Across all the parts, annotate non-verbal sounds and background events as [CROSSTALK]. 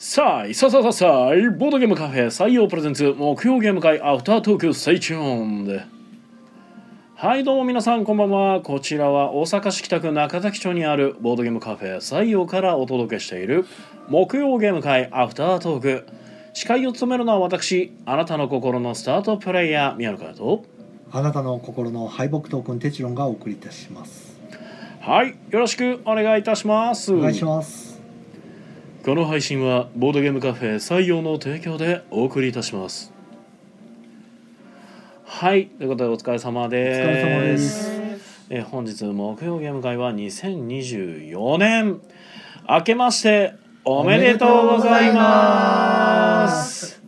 さあいささささいボードゲームカフェ採用 presents 木曜ゲーム会アフタートーク stay tuned ではいどうも皆さんこんばんは。こちらは大阪市北区中崎町にあるボードゲームカフェ採用からお届けしている木曜ゲーム会アフタートーク。司会を務めるのは私あなたの心のスタートプレイヤー宮野佳代とあなたの心の敗北トークンテチロンがお送りいたします。はいよろしくお願いいたします。お願いします。この配信はボードゲームカフェ採用の提供でお送りいたします。はいということでお疲れ様おです。疲れ様です。えー本日木曜ゲーム会は2024年。明けましておめでとうございます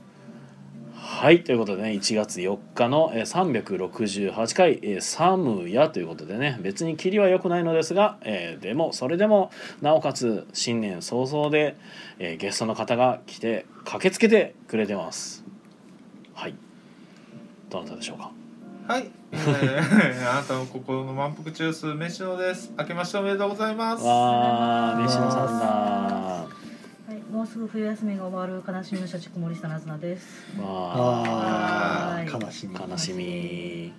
はいということでね1月4日のえー368回「えーサムヤ」ということでね別に切りは良くないのですが、えーでもそれでもなおかつ新年早々で、えーゲストの方が来て駆けつけてくれてます。はい。どなたでしょうか？はい、えー、[LAUGHS] あなたの心の満腹中枢飯野です。明けましておめでとうございます。わー西野さんだはい、もうすぐ冬休みが終わる悲しみの社畜森下なずなです。わああ、はい悲しみ。ー悲しみ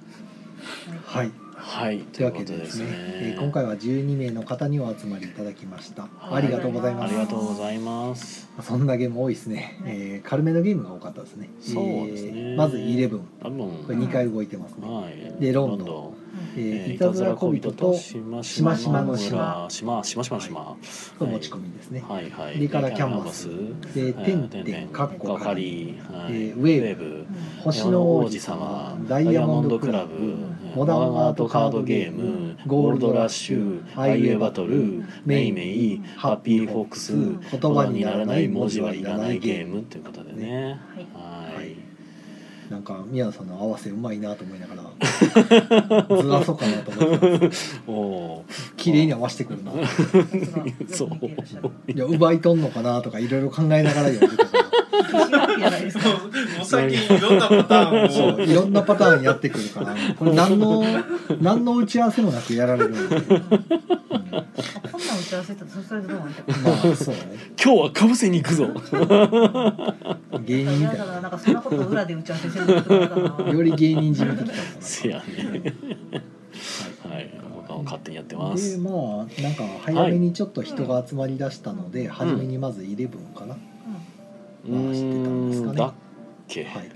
はい。はいというわけでですね、えー今回は12名の方にお集まりいただきました。はいありがとうございます。ありがとうございますそんなゲーム多いですね。えー軽めのゲームが多かったですね。そうですねえーまずイレブン、多分これ2回動いてますね。はいでロンドンンえーえーいたずら小人としましましまの島しましましまの島。これ持ち込みですね。はい。はい。でからキャンバス。ではい。てんてんかっこかかりはい。えーウェーブ。ブ星の王子様、ダイヤモンドクラブ、モダンアートカードゲーム、ゴールドラッシュ、ハイウェイバトル、メイメイ、ハッピーフォックス、言葉にならない文字はいらないゲーム。ということでね。はい。はい。なんか宮野さんの合わせうまいなと思いながら [LAUGHS] ずらそうかなと思ってたんですけど。おお綺麗に合わせてくるな。[LAUGHS] そう。いや奪いとんのかなとかいろいろ考えながら読んでたから。[LAUGHS] もう最近いろんなパターンを。いろんなパターンやってくるからこれ何の [LAUGHS] 何の打ち合わせもなくやられるこんなん打ち合わせたらそれでどうなんて。まあそうね今日はかぶせに行くぞ。芸人みたい嫌だな、なんかそんなこと裏で打ち合わせしてることかな。なより芸人じみてきたのかせやね。はい。僕は勝手にやってま。ですまあなんか早めにちょっと人が集まりだしたので、初めにまずイレブンかな、うまあ知ってたんですかねけ？はい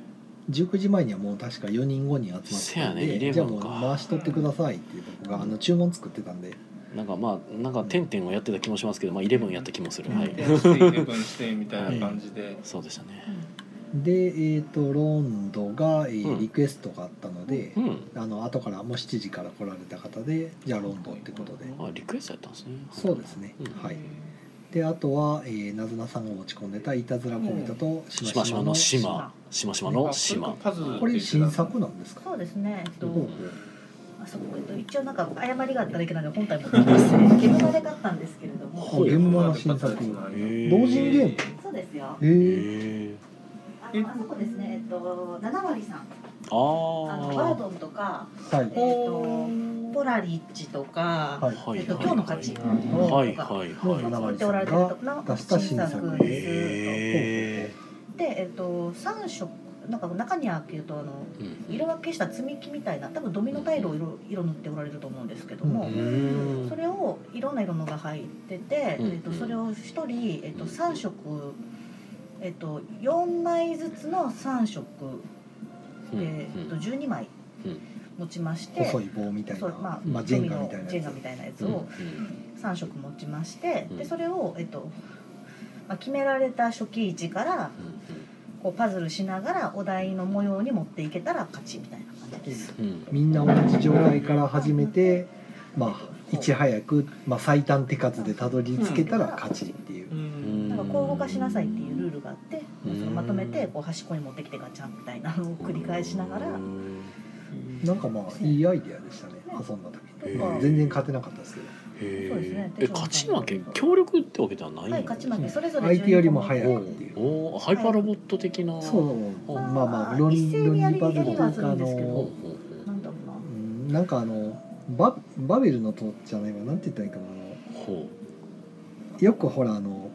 19時前にはもう確か4人5人集まってせやねたんで、11じゃあもうか回しとってくださいっていう僕があの注文作ってたんでなんかまあなんか点々をやってた気もしますけど、まあイレブンやった気もする。はい。点してイレブンしてみたいな感じで。そうでしたね。でえっ、とロンドが、えーうんリクエストがあったので、うん。あの後からもう7時から来られた方でじゃあロンドンってことであリクエストやったんですね。そうですね、うんはいであとは、えー、なずなさんが持ち込んでたいたずら小人とししましまの島、しましまのあ島。これ新作なんですか？そうですね。えっとあそこえっと一応なんか誤りがあっただけなんで本体持ってます。ゲームまで買ったんですけれども。あ現場の新作へー同人ゲーム？そうですよ。あのあそこですね。えっと七割さん。ああのバーあ。ドンとか、はいえっとポラリッチとか。はいはいえっと今日の勝ち。はいとかはいのはい。七割言っておられてるところ出した新作です。へで、えっと三色なんか中に開けるとあのえ。色分けした積み木みたいな多分ドミノタイルを色色塗っておられると思うんですけども、うーんそれをいろんな色のが入ってて、うんえっとそれを一人えっと三色えっと四枚ずつの三色うんで、えっと十二枚うん。持ちまして。細い棒みたいなまあ、まあ、ジェンガみたいなやつ。ジェンガみたいなやつうんを3色持ちまして、うん。でそれを、えっとまあ、決められた初期位置からこうパズルしながらお題の模様に持っていけたら勝ちみたいな感じです。うん。うん。みんな同じ状態から始めてまあいち早く、まあ、最短手数でたどり着けたら勝ちっていう、うん。なんかこう動かしなさいっていうルールがあって、うん。そのまとめてこう端っこに持ってきてガチャンみたいなのを繰り返しながら、うん。なんかまあいいアイデアでしたね遊んだ時に、まあ、全然勝てなかったですけど。へそうですねえ。え勝ち負け協力ってわけではないのはい、勝ち負けそれぞれ相手よりも12早個いっていう。おおハイパーロボット的な。そう。うんまあまあロニ一斉にやりロニパズルというかのなんだろうな。うん。なんかあのババベルの塔じゃないわな。んて言ったらいいかな。あのほう。ほよくほらあのし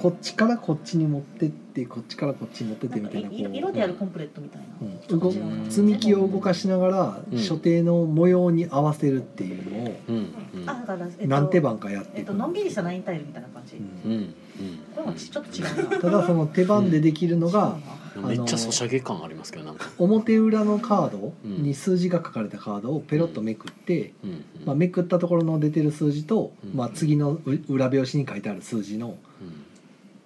こっちからこっちに持ってってこっちからこっちに持ってってみたいなこ色色でやるコンプレットみたいな、う、うん、積み木を動かしながらうん所定の模様に合わせるっていうのをうん。うん。あだから、えっと、何手番かやってえっとのんびりしたナインタイルみたいな感じ、うん。うん。これもちちょっと違うな。ただその手番でできるのがうん。めっちゃソシャゲ感ありますけどなんか。表裏のカードに数字が書かれたカードをペロッとめくって、うん。うん。まあ、めくったところの出てる数字と、うん。まあ、次のう裏表紙に書いてある数字の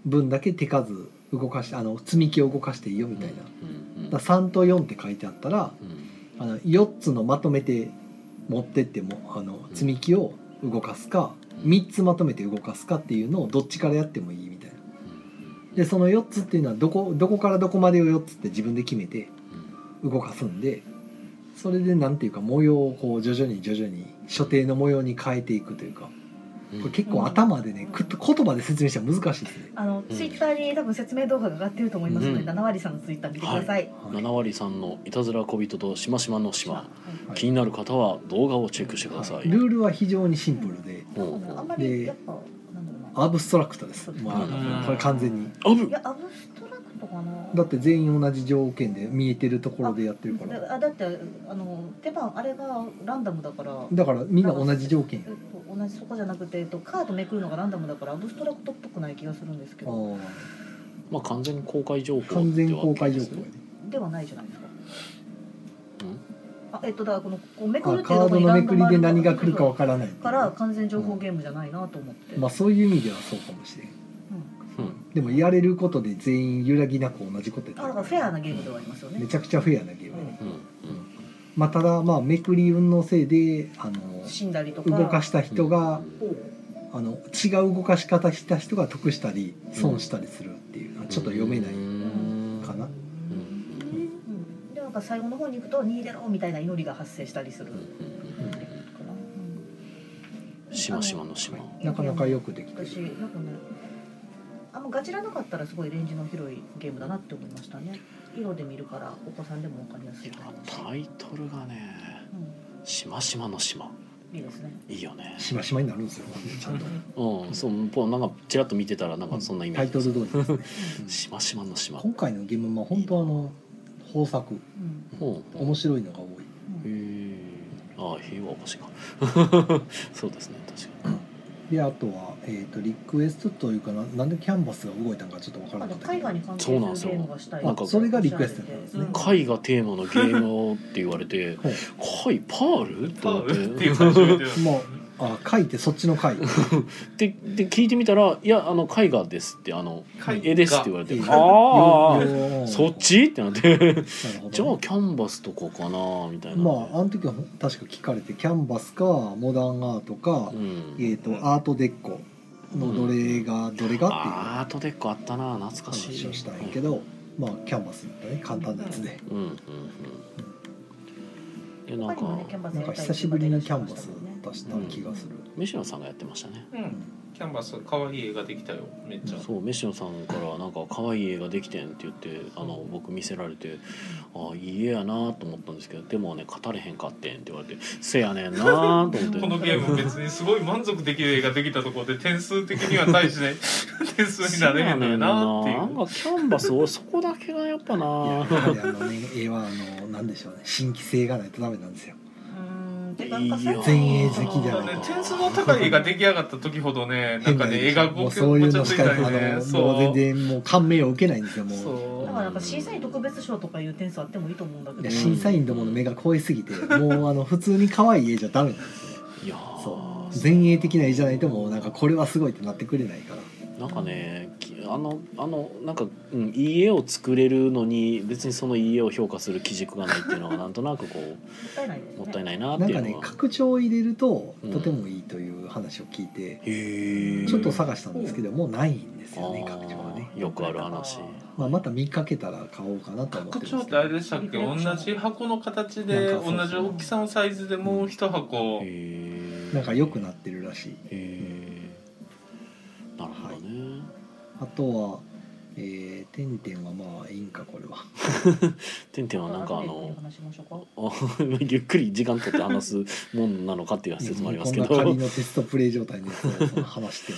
分だけ手数動かしてあの積み木を動かしていいよみたいな、うんうんだから3と4って書いてあったらうんあの4つのまとめて持ってってもあの積み木を動かすか3つまとめて動かすかっていうのをどっちからやってもいいみたいな。でその4つっていうのはどこどこからどこまでを4つって自分で決めて動かすんでそれでなんていうか模様をこう徐々に徐々に所定の模様に変えていくというか。うんこれ結構頭でねく言葉で説明したら難しいですね。あの、うん。ツイッターに多分説明動画が上がってると思いますので、うん。七割さんのツイッター見てください。七割さんのいたずら小人としましまの島。はい。気になる方は動画をチェックしてください。ルールは非常にシンプルで。あんまりやっぱなんだろうな。アブストラクトです、まあうん、これ完全に。あぶいやアブスかな。だって全員同じ条件で見えてるところでやってるから。だあだってあの手番あれがランダムだから。だからみんな同じ条件えっと同じそこじゃなくて、えっと、カードめくるのがランダムだからアブストラクトっぽくない気がするんですけあどーまあ完全公開情報完全公開情報やね。ではないじゃないですか。うん？あえっとだからこのこうめくるあカードっていうとこにのめくりで何が来るかわらからないっていう。から完全情報ゲームじゃないなと思って、まあそういう意味ではそうかもしれんうんうんでもやれることで全員揺らぎなく同じことやあだからフェアなゲームではありますよね。めちゃくちゃフェアなゲーム、うん。うんまあただまあめくり運のせいであの死んだりとか。動かした人がおあの違う動かし方した人が得したり損したりするっていうのはちょっと読めないうんかな。うん。うん。でなんか最後の方に行くと「逃げろ」みたいな祈りが発生したりする。うん。かな、うん。しましまの島なかなかよくできて私るなんかねあんまガチらなかったらすごいレンジの広いゲームだなって思いましたね。色で見るからお子さんでも分かりやすいタイトルがねうしましまの島。ん、いいですね。いいよね。しましまになるんですよちゃんと。うん。そうぽなんかちらっと見てたらなんかそんなイメタイージトル通りしましまの島。今回のゲームは本当あの豊作。面白いのが多い。へえああ平和星か。[LAUGHS] そうですね確かにであとは、えー、とリクエストというかななんでキャンバスが動いたのかちょっとわからあなかったけど。の絵画に関係するゲームがしたい。なんかそれがリクエストなんですねうん。絵がテーマのゲームをって言われてほう [LAUGHS] 貝パール？って。パ思っていう感じでもうあ書いてそっちの回 [LAUGHS] でで聞いてみたら「いやあの絵画です」って「あの絵です」って言われて「絵画ああ [LAUGHS] よそっち?」ってなって。なるほどじゃあキャンバスとかかなみたいな、まああの時は確か聞かれてキャンバスかモダンアートかう、ん、えー、とアートデッコのどれがどれがっていう。アートデックあったな懐かしい。話をしたんやけど、まあキャンバスだね簡単なやつで、うんうんうん。でなんかねなんか久しぶりにキャンバス。ったした気がする、飯野さんがやってましたね。うん。キャンバス可愛い絵ができたよ。めっちゃ。そう飯野さんからなんか可愛い絵ができてんって言ってあの僕見せられてああいい絵やなと思ったんですけどでもね語れへんかってんって言われてせやねんなと思って。[LAUGHS] このゲーム別にすごい満足できる絵ができたところで点数的には大して [LAUGHS] 点数になれへんのよなっていな。んうかキャンバス俺そこだけがやっぱな。いややはりあのね絵はあのなんでしょうね。新規性がないとダメなんですよ前衛的じゃない点数の高い絵が出来上がった時ほどね [LAUGHS] なんかね絵がごそういうのしかね。のもう全然もう感銘を受けないんですよもう。だからなんか審査員特別賞とかいう点数あってもいいと思うんだけど審査員どもの目が超えすぎて [LAUGHS] もうあの普通に可愛い絵じゃダメなんですよ。いやー。そう。前衛的な絵じゃないともうなんかこれはすごいってなってくれないから。なんかねきあのあのなんか、うん、いい絵を作れるのに別にそのいい絵を評価する基軸がないっていうのは [LAUGHS] なんとなくこもったいないですね。うもったいないなってないんかうのは、ね拡張を入れるとうんとてもいいという話を聞いて、へえ。ちょっと探したんですけどもうないんですよね拡張はね、よくある話。まあ、また見かけたら買おうかなと思って拡張ってあれでしたっけ？同じ箱の形で同じ大きさのサイズでもう一箱。へえ。なんか良くなってるらしい。へえ。なるほどね、あとはえー、てんてんはまあいいんかこれは。[LAUGHS] てんてんはなんかあの話しましょうか。あ [LAUGHS] ゆっくり時間取って話すもんなのかっていう説もありますけど、こんな仮のテストプレイ状態のやつをその話して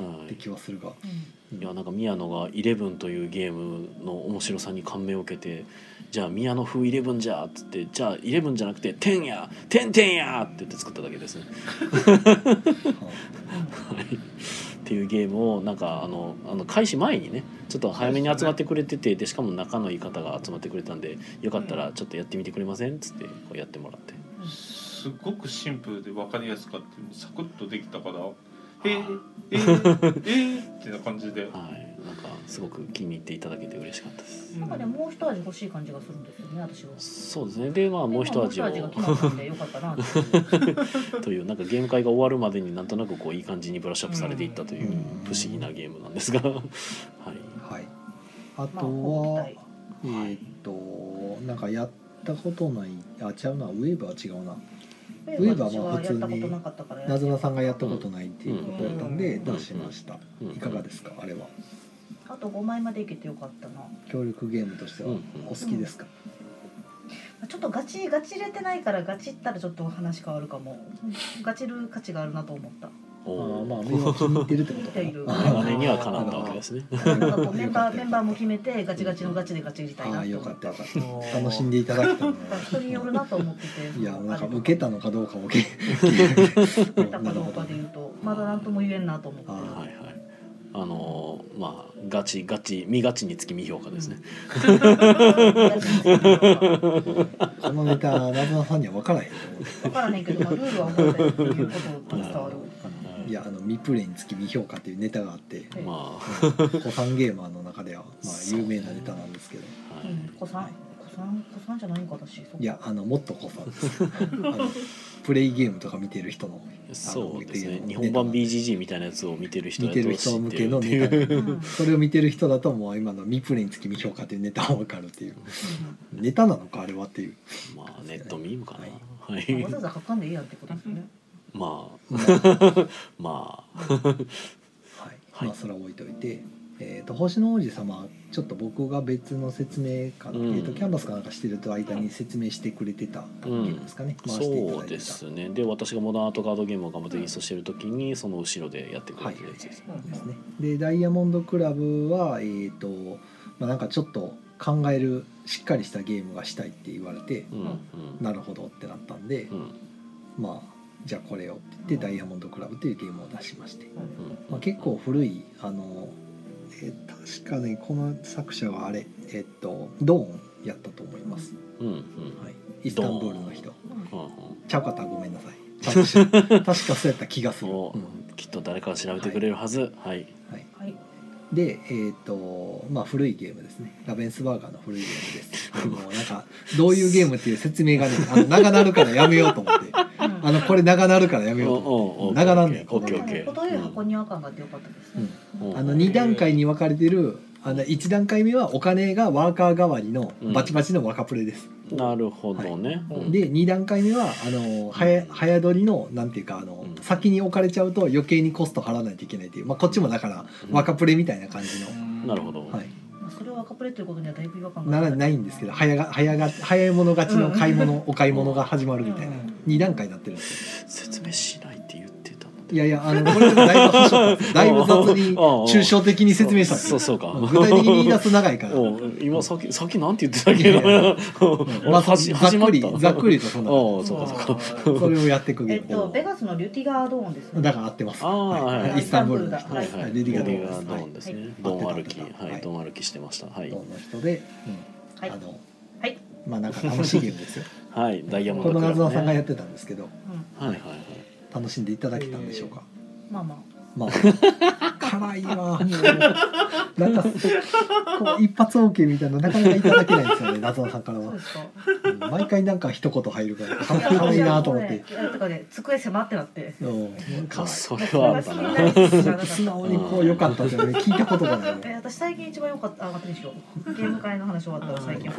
も [LAUGHS] って気はするが、いやなんか宮野が「イレブンというゲームの面白さに感銘を受けて「じゃあ宮野風イレブンじゃ」っつって「じゃあイレブンじゃなくて「テンやテンテンや!」って言って作っただけですね。はいっていうゲームをなんかあのあの開始前にねちょっと早めに集まってくれててでしかも仲のいい方が集まってくれたんでよかったらちょっとやってみてくれませんっつってこうやってもらって。すごくシンプルで分かりやすかった。サクッとできたからえー、えー、えー、ってな感じで。はいなんかすごく気に入っていただけて嬉しかったです。なんかねもう一味欲しい感じがするんですよね私は。そうですね。でまあもう一味を。もう一味が決まったんでよかったな。[LAUGHS] というなんかゲーム会が終わるまでになんとなくこういい感じにブラッシュアップされていったといううん不思議なゲームなんですが、はい、はい。あまあとは、はい。えーっとなんかやったことない。あ違うな。ウェーブは違うな。ウェーブはまあ私やったことなかったから。やってなずなさんがやったことないっていうことやったんでうん。出しました。うん。いかがですかあれはあと5枚までいけてよかったな。協力ゲームとしてはうんお好きですか？ちょっとガチガチ入れてないからガチったらちょっと話変わるかも。ガチる価値があるなと思った。あまあ目は気に入ってるってことか見ているなあ姉にはかなったわけですね。メンバーメンバーも決めてガチガチのガチでガチ入れたいああよなって思っ。かったたよかった楽しんでいただけた人によるなと思ってて。いやなんか受けたのかどうかもけ受けたかどうかで言うとまだなんとも言えんなと思って。あはいはい。あのーまあガチガチ見ガチにつき未評価ですね。このネタなずなさんには分からへんと思う。分からへんけど、まあ、ルールは覚えたいうことが伝わる。い。やあの未プレイにつき未評価っていうネタがあってはいま古参ゲーマーの中ではまあ有名なネタなんですけど。あ、はい。うん、子さん、子さん、子さんじゃないんか私。いやあのもっと古参ですあのプレイゲームとか見てる人のそうですね。日本版 BGG みたいなやつを見てる人見てる人向けのネタそれを見てる人だともう今の未プレイにつき未評価っていうネタは分かるっていう。ネタなのかあれはっていう。まあネットミームかな。わざわざ書かんでいいやんってことですよね。まあ。まあ。[LAUGHS] まあ。はい、はい。まあそれは置いといて、えー、と星の王子様ちょっと僕が別の説明かな、うん。えー、とキャンバスかなんかしてると間に説明してくれてたゲームですかね、回していただいてたそうですね。で私がモダンアートカードゲームを頑張ってインストしてる時にその後ろでやってくれてるやつです、うんですね。でダイヤモンドクラブはえっ、と、まあ、なんかちょっと考えるしっかりしたゲームがしたいって言われて、うんうん。なるほどってなったんで、うん。まあじゃあこれをって言ってダイヤモンドクラブっていうゲームを出しまして、うん。まあ、結構古いあの、えー確かねこの作者はあれえっとドーンやったと思います、うんうん。はい、イスタンブールの人。うんうんうん。ちゃうかったらごめんなさい。[LAUGHS] 確かそうやった気がする、おうん。きっと誰かが調べてくれるはず。はい。はい、はい。でえっ、とまあ古いゲームですね。ラベンスバーガーの古いゲームです。もうなんかどういうゲームっていう説明がねあの長なるからやめようと思ってあのこれ長なるからやめようと。思って長なんねん。オッケーオッケー程よい箱庭感があってよかったですあの2段階に分かれてるあの1段階目はお金がワーカー代わりのバチバチの若プレです、なるほどね、うん。で2段階目はあの早早取りのなんていうかあの、うん。先に置かれちゃうと余計にコスト払わないといけないっていう、まあ、こっちもだからうん。若プレみたいな感じの、なるほど、はい、まあそれを赤プレということにはだいぶ違和感がならないんですけど早が早が早い者勝ちの買い物、お買い物が始まるみたいなうん。2段階になってるんですよ。説明しないやいやあのこれだいぶ端折ったんですだいぶ雑に抽象的に説明したんですよそうそうか。具体的に言い出す長いから。お今さっきさっきなんて言ってたっけな。[LAUGHS] まあざ始始っくりざっくりとそんな。おそうかそうか。それをやっていくゲえっームとベガスのリュティガードーンですね。だから合ってます。はい。はいイスタンブールの人。はいはい。はい。レディガードーンですガードーン歩きはい。ドン歩きしてました。はい。ドンの人で、はい。あのはい。まあなんか楽しいゲームですよ。はい。ダイヤモンこのドクラブ、ね、謎さんがやってたんですけど、はいはい楽しんでいただけたんでしょうか。まあまあ。まあ [LAUGHS] 辛いわもうなんかこう一発 OK みたいななかなかいただけないんですよね [LAUGHS] 謎さんからは毎回なんか一言入るから [LAUGHS] か辛いなと思って。とかで机狭ってなって。うん辛い。それは素直にこう良かったですよね。聞いたことがないもん。え私最近一番良かったあ待ってにしようゲーム会の話終わったら最近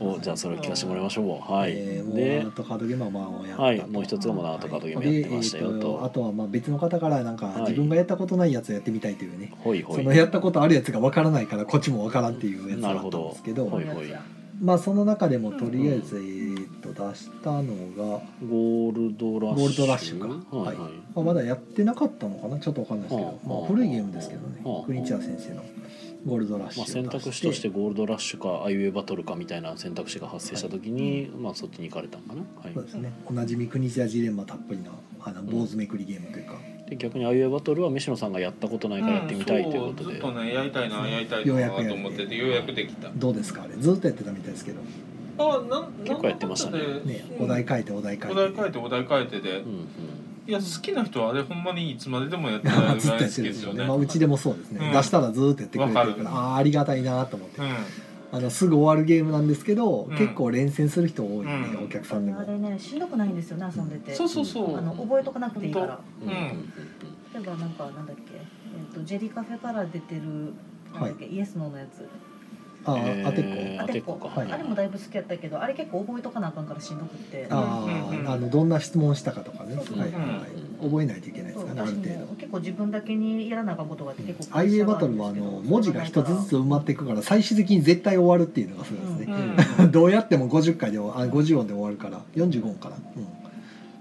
おじゃあそれを聞かせてもらいましょうはい、えーもうでアートカードゲームはまあやったとはいもう一つがもうアートカードゲームやってましたよでえーとあとはまあ別の方からなんかはい自分がやったことないやつをやってみたいというね、ほいほい。そのやったことあるやつがわからないからこっちもわからんっていうやつがあったんですけど。ほいほい。まあその中でもとりあえず、えー、と出したのが、ゴールドラッシュ。ゴールドラッシュか。はいはい、まあ、まだやってなかったのかな？ちょっとわかんないですけど、はあまあ、古いゲームですけどね。はあ国千谷先生のゴールドラッシュまあ、選択肢として。ゴールドラッシュかアイウェイバトルかみたいな選択肢が発生した時に、まあ、そっちに行かれたんかな、はい。そうですね。おなじみ国千谷ジレンマたっぷりなあの坊主めくりゲームというか、で逆にアイウェイバトルは飯野さんがやったことないからやってみたいということで、んそうずっとねやりたいなやりたいなと思っててようやくできた。どうですか？あれずっとやってたみたいですけど、あなん結構やってましたね。ねうんお題変えてお題変えて。お題変えてお題変えてで、うんうん。いや好きな人はあれほんまにいつまででもやってられるぐ [LAUGHS] ずっとやらい好きでってるんですすよね、よね。まあ、うちでもそうですね、うん。出したらずーっとやってくれてるからる。ああーありがたいなと思って、うんあのすぐ終わるゲームなんですけど、うん。結構連戦する人多いんで、うん。お客さんでも。あれねしんどくないんですよね遊んでて。そうそうそう。あの覚えとかなくていいから。うん。例えばなんかなんだっけ、えっとジェリカフェから出てるなんだっけ、イエスノーのやつああ、えーあてっこ。あてっこか。はい。あれもだいぶ好きやったけどあれ結構覚えとかなあかんからしんどくって。あうんうんあ、あのどんな質問したかとかね、そうそうはいはいはい、覚えないといけないでそうすからねある私程度。も結構自分だけにやらなあかんことがあって結構アイウェイバトルはあの文字が一つずつ埋まっていくから最終的に絶対終わるっていうのがすごいですね、うん [LAUGHS] どうやっても50回で終わあ50音で終わるから45音かな、うん、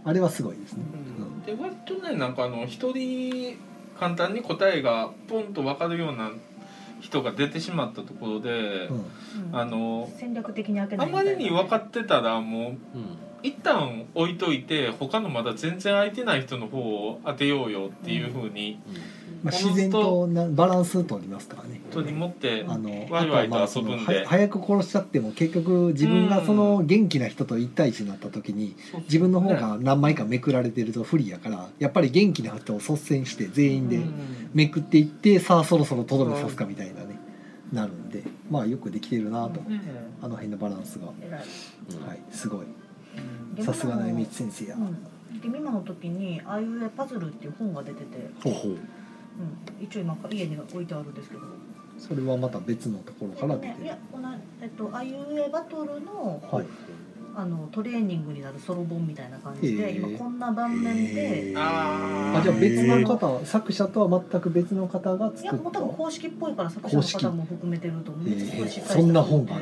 あれはすごいですね、で割とねなんかあの一人簡単に答えがポンと分かるような人が出てしまったところで、あの戦略的に開けなあまいみたいな。りに分かってたらもううん。一旦置いといて他のまだ全然空いてない人の方を当てようよっていうふうにまあ、自然となバランス取りますからね。持ってあのワイワイと遊ぶんで。そのは早く殺しちゃっても結局自分がその元気な人と一対一になった時に自分の方が何枚かめくられてると不利やからやっぱり元気な人を率先して全員でめくっていってさあそろそろとどめさすかみたいなねなるんでまあよくできてるなと。ねあの辺のバランスが。はい。すごい。ゲさすがの江道先生や。うん。でミマの時に「あいうえパズル」っていう本が出てて、ほうほううん、一応今家に置いてあるんですけど。それはまた別のところから出てる。いやこのえっとあいうえバトルの,、はいあのトレーニングになるソロ本みたいな感じでへー。今こんな盤面で、あー。あじゃあ別の方作者とは全く別の方がいや作った？もう多分公式っぽいから作者の方も含めてると思う公式す。ごいしっかりしたそんな本が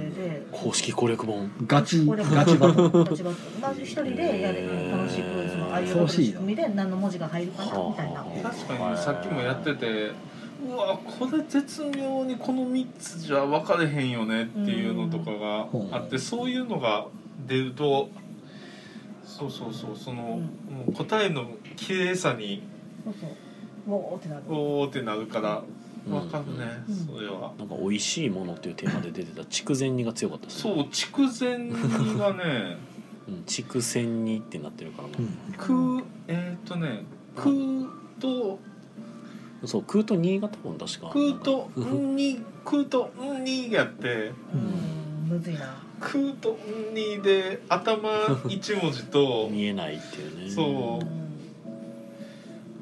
公式攻略本。ガチ。これガチバトル。ガチバトル。まず一人でやれる楽しくそのああいう仕組みで何の文字が入るかなみたいな。は確かにさっきもやっててうわこれ絶妙にこの3つじゃ分かれへんよねっていうのとかがあってそういうのが出るとそうそうそうその、もう答えの綺麗さにそうそう。ウォーってなる。おーってなるからうん分かるね、うん。それは。なんか美味しいものっていうテーマで出てた。筑前煮が強かったですそう筑前煮がね [LAUGHS] うん筑前煮ってなってるからもう。ん。空えーっとね空とうそう空と新潟本確か。空とんに空とんにやってうん。むずいな空とんにで頭一文字と [LAUGHS] 見えないっていうね。そう。うん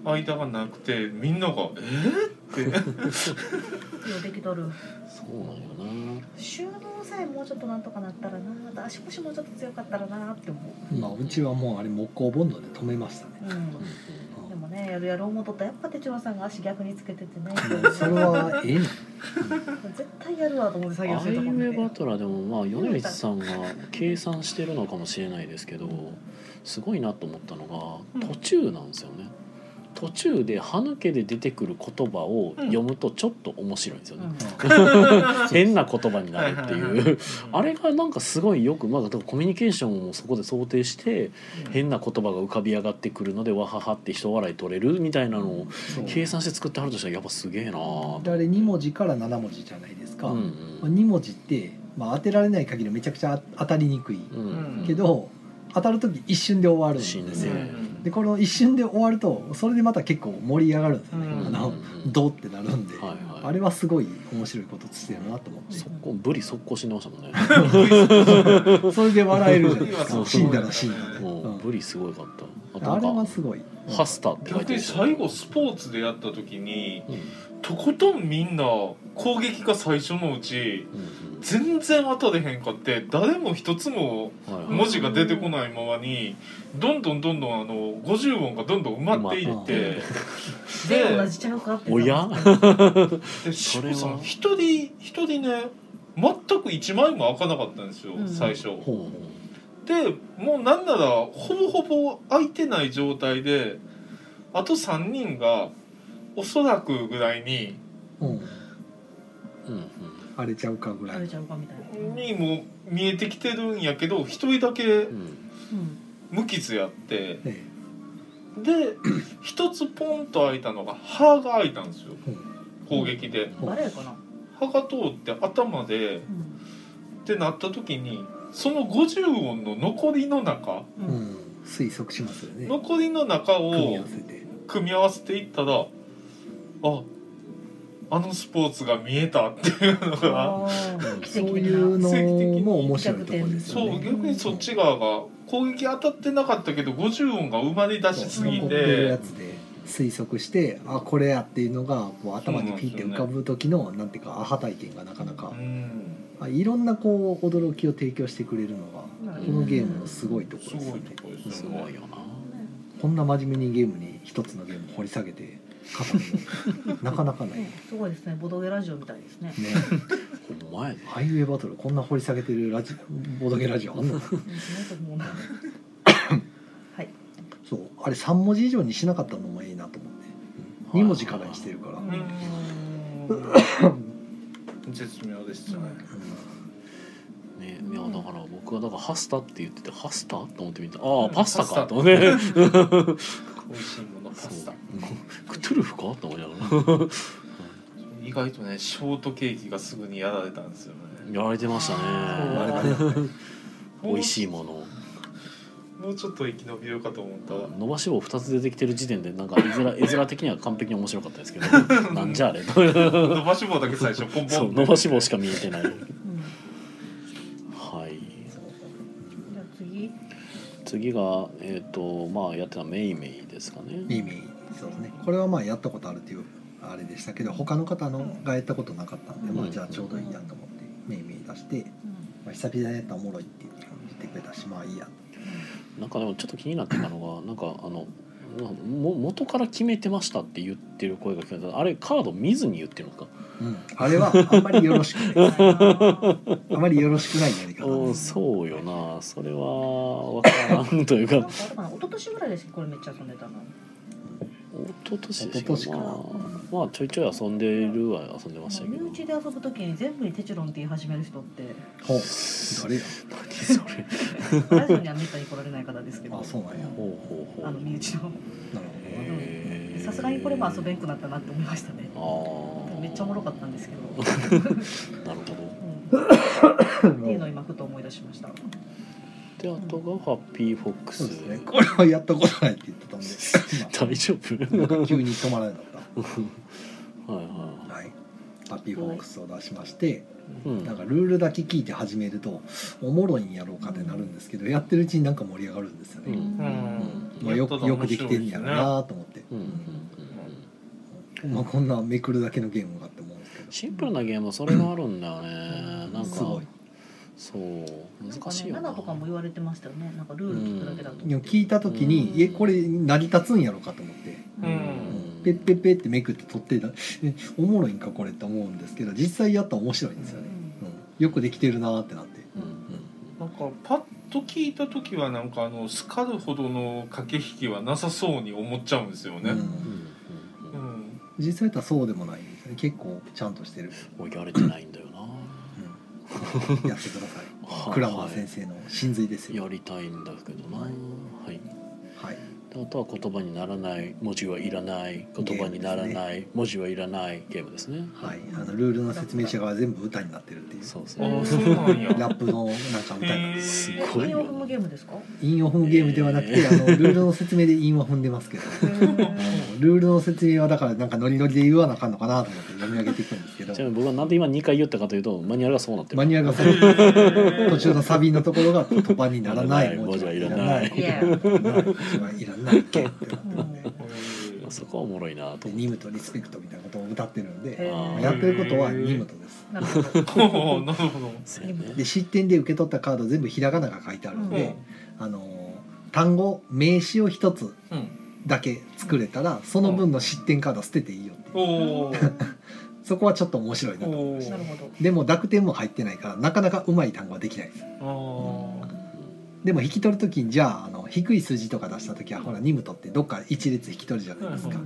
間がなくてみんなが「えー?」って。できとる。そうなんよな。収納さえもうちょっとなんとかなったらな足腰もうちょっと強かったらなって思う。まあうちはもうあれ木工ボンドで止めましたね。うんねやるやる思うとった。らやっぱ手帳さんが足逆につけててね。[LAUGHS] それはええの絶対やるわと思って作業してアイウるとこ見て。ェイバトラーでもまあ米光さんが計算してるのかもしれないですけどすごいなと思ったのが途中なんですよね途中で歯抜けで出てくる言葉を読むとちょっと面白いんですよね、[LAUGHS] 変な言葉になるってはいうあれがなんかすごいよくまあコミュニケーションをそこで想定して変な言葉が浮かび上がってくるのでわははって人笑い取れるみたいなのを計算して作ってはるとしたらやっぱすげえなあれ2文字から7文字じゃないですか、うんまあ、2文字って、まあ、当てられない限りめちゃくちゃ当たりにくいうんうん。けど当たる時一瞬で終わるんですよ。一瞬ででこの一瞬で終わるとそれでまた結構盛り上がるんですよね、うん。あのドってなるんで、はいはい。あれはすごい面白いことしてるなと思って。速攻ブリ速攻死んでましたもんね。それで笑えるじゃないです死んだら死んだで、もううん。ブリすごいかった。あれはすごい。ハスターって書いてるし最後スポーツでやった時にうん。とことんみんな攻撃が最初のうちうん全然当たれへんかって誰も一つも文字が出てこないままにどんどんどんどんあの50音がどんどん埋まっていって全部同でじちゃうかっておや？[LAUGHS] でし [LAUGHS] それは。さん一人一人ね全く1枚も開かなかったんですよ、うん。最初。ででもうなんならほぼほぼ空いてない状態であと3人がおそらくぐらいにうん荒れちゃうかぐらいあれちゃうかみたいな。にも見えてきてるんやけど一人だけ無傷やって。えで一つポンと開いたのが歯が開いたんですよ。えうん。攻撃で。誰かな？歯が通って頭で。うん。ってなった時にその50音の残りの中推測しますよね。残りの中を組み合わせて。組み合わせていったらああのスポーツが見えたっていうのが。そう跡的いうなのも面白いところですそうよね逆にそっち側が攻撃当たってなかったけど50音が生まれ出しすぎて。るやてつで推測してあこれやっていうのがこう頭にピッて浮かぶ時のなんていうかアハ体験がなかなか。うん。あいろんなこう驚きを提供してくれるのがうんこのゲームのすごいとこすろですよね。すごいよな。こんな真面目にゲームに一つのゲームを掘り下げてなか。なかない。ねうんすごいですね。ボドゲラジオみたいですね。ほんまやね。ハイウェイバトル。こんな掘り下げてるラジボドゲラジオはい。そう。あれ3文字以上にしなかったのもいいなと思って。2文字からにしてるから、うん。絶妙でしたね。ねいやだから僕はだからハスタって言っててハスタ？と思ってみた。ああパスタか。と思って美味しいものパスタクトゥルフかと思いながら意外とねショートケーキがすぐにやられたんですよね。やられてましたね。美味しいもの。もうちょっと生き延びようかと思ったら伸ばし棒2つ出てきてる時点でなんか絵面 [LAUGHS] 絵面的には完璧に面白かったですけど [LAUGHS] なんじゃあれ？と伸ばし棒だけ最初ポンポン。そう伸ばし棒しか見えてない。うん。はい。じゃあ次。次がえっ、とまあやってたメイメイですかね。ミーミーそうですね。これはまあやったことあるっていうあれでしたけど他の方のがやったことなかったんで、まあじゃあちょうどいいやと思ってメイメイ出して、まあ、久々にやったらおもろいって言ってくれたしまあいいやなんかでもちょっと気になってたのがなんかあのも元から決めてましたって言ってる声が聞こえた。あれカード見ずに言ってるのか。うん、あれはあんまりよろしくない。あまりよろしきないやり方。そうよな。それは分からんというか。一昨年ぐらいですこれめっちゃ遊んでたの。一昨年一昨年か。なまあ、まあちょいちょい遊んでるは遊んでましたけど。身内で遊ぶ時に全部にテチロンって言い始める人って。ほう。誰や？何それ。ラジオにはめったに来られない方ですけど。あそうなんや。ほうほうほう。あの身内のなるへー。さすがにこれも遊べんくなったなって思いましたね。あー。めっちゃおもろかったんですけど、[LAUGHS] なるほど。うん、っていうのを今ふと思い出しました。であとがハッピーフォックス。そうですね。これはやったことないって言ってたんで。[LAUGHS] 大丈夫まあ。なんか急に止まらなかっ [LAUGHS] はいはたはいハッピーフォックスを出しましてい、うん、だからルールだけ聞いて始めるとおもろいんやろうかってなるんですけどやってるうちになんか盛り上がるんですよね、うん。うん。まあ、よくよくできてんやろうなと思って、うんうんうん。うん。まあ、こんなめくるだけのゲームがって思うんですけど。シンプルなゲームはそれがあるんだよね。なんかすごい。そう。難しいよな。7とかも言われてましたよね。なんかルール聞くだけだと、でも聞いた時に、うん。えこれ成り立つんやろうかと思って、うんペッペッペッってめくって取ってたおもろいんかこれって思うんですけど実際やったら面白いんですよね、うん、よくできてるなってなってうんなんかパッと聞いた時はなんかあのスカルほどの駆け引きはなさそうに思っちゃうんですよね。うんうん実際やったらそうでもないですね結構ちゃんとしてる、うやれてないんだよな、やってくださいいクラマー先生の真髄ですよやりたいんだけどなはい、あとは言葉にならない文字はいらない言葉にならない、文字はいらないゲームですね。はい、あのルールの説明書が全部歌になってるっていう。そうそう。ああそうなんや。[LAUGHS] ラップのなんか歌にな。ってるすへごい韻を踏むゲームですか？韻を踏むゲームではなくて、えあのルールの説明で韻は踏んでますけど。ルールの説明はだからなんかノリノリで言わなあかんのかなと思って読み上げていくんですちなみに僕はなんで今2回言ったかというとマニュアルがそうなってる。マニュアルがそー。の途中のサビのところが言葉にならない。文字はいら文ない。字はいらない。文字はいらない。けってなってるんでまあそこはおもろい。なとニムとリスペクトみたいなことを歌ってるんでやってることはニムとですなるほどで失点で受け取ったカード全部ひらがなが書いてあるんで、あの単語名詞を一つうん。だけ作れたらその分の失点カード捨てていい。よって。そこはちょっと面白いなとおなるほど。でも濁点も入ってないからなかなかうまい単語はできないです。あでも引き取る時にじゃああの低い数字とか出した時はほらニムトってどっか一列引き取るじゃないですか、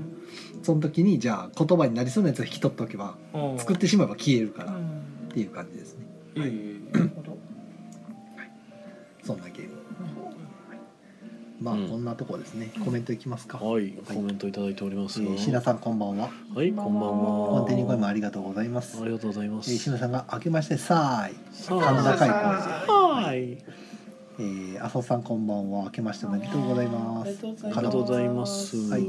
その時にじゃあ言葉になりそうなやつを引き取っておけばうん。作ってしまえば消えるからっうん。ていう感じですね。いいいい。なるほどそんなゲームまあ、うん。こんなとこですね。コメントいきますか、はい。コメントいただいておりますが。えー、シナさんこんばんは。はいこんばんコンテニー声もはありがとうございます。ありがとうございまえー、すシナさんが明けましてさーい。さ甲高い声で。はい。えー、阿蘇さんこんばんは。明けましておめでとうございます。ありがとうございます。はい。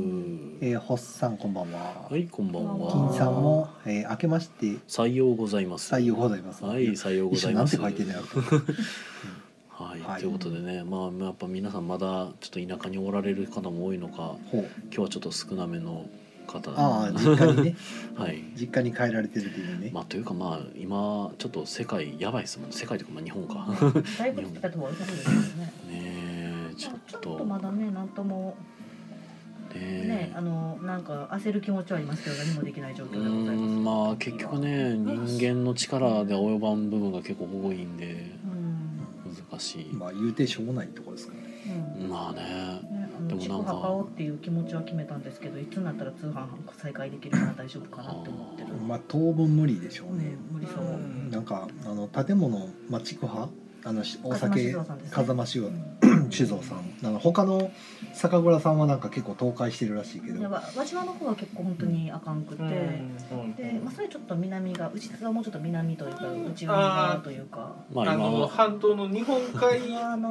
えー、ホッさんこんばんは、はいこんばんは。金さんも、えー、明けまして。採用ございます。採用ございます。はい採用ご一緒になんてざいます書いてんだよ [LAUGHS] はい、はい。ということでねまあやっぱ皆さんまだちょっと田舎におられる方も多いのか今日はちょっと少なめの方ああ実家にね。[LAUGHS] はい。実家に帰られてるというね、まあというかまあ今ちょっと世界やばいですもん世界というかまあ日本か。[LAUGHS] だいぶ来たとね。[LAUGHS] ねえちょっと。とまだねなんともねねあのなんか焦る気持ちはありますけど何もできない状う況でございます。んまあ結局ね人間の力で及ばん部分が結構多いんでし。いまあ言うてしょうもないところですからね。うん。まあね。ね、あでもなんか。買おうっていう気持ちは決めたんですけどいつになったら通販再開できるから大丈夫かなって思ってる。まあ当分無理でしょうね。ね、無理そう、うん。なんかあの建物、まあ、地区派あのしお酒風間酒造さんですね。風間酒うん酒造さんあの他の酒蔵さんはなんか結構倒壊してるらしいけど輪島の方は結構本当にあかんくて、で、まあ、それちょっと南がうちがもうちょっと南というか内側というかまああの半島の日本海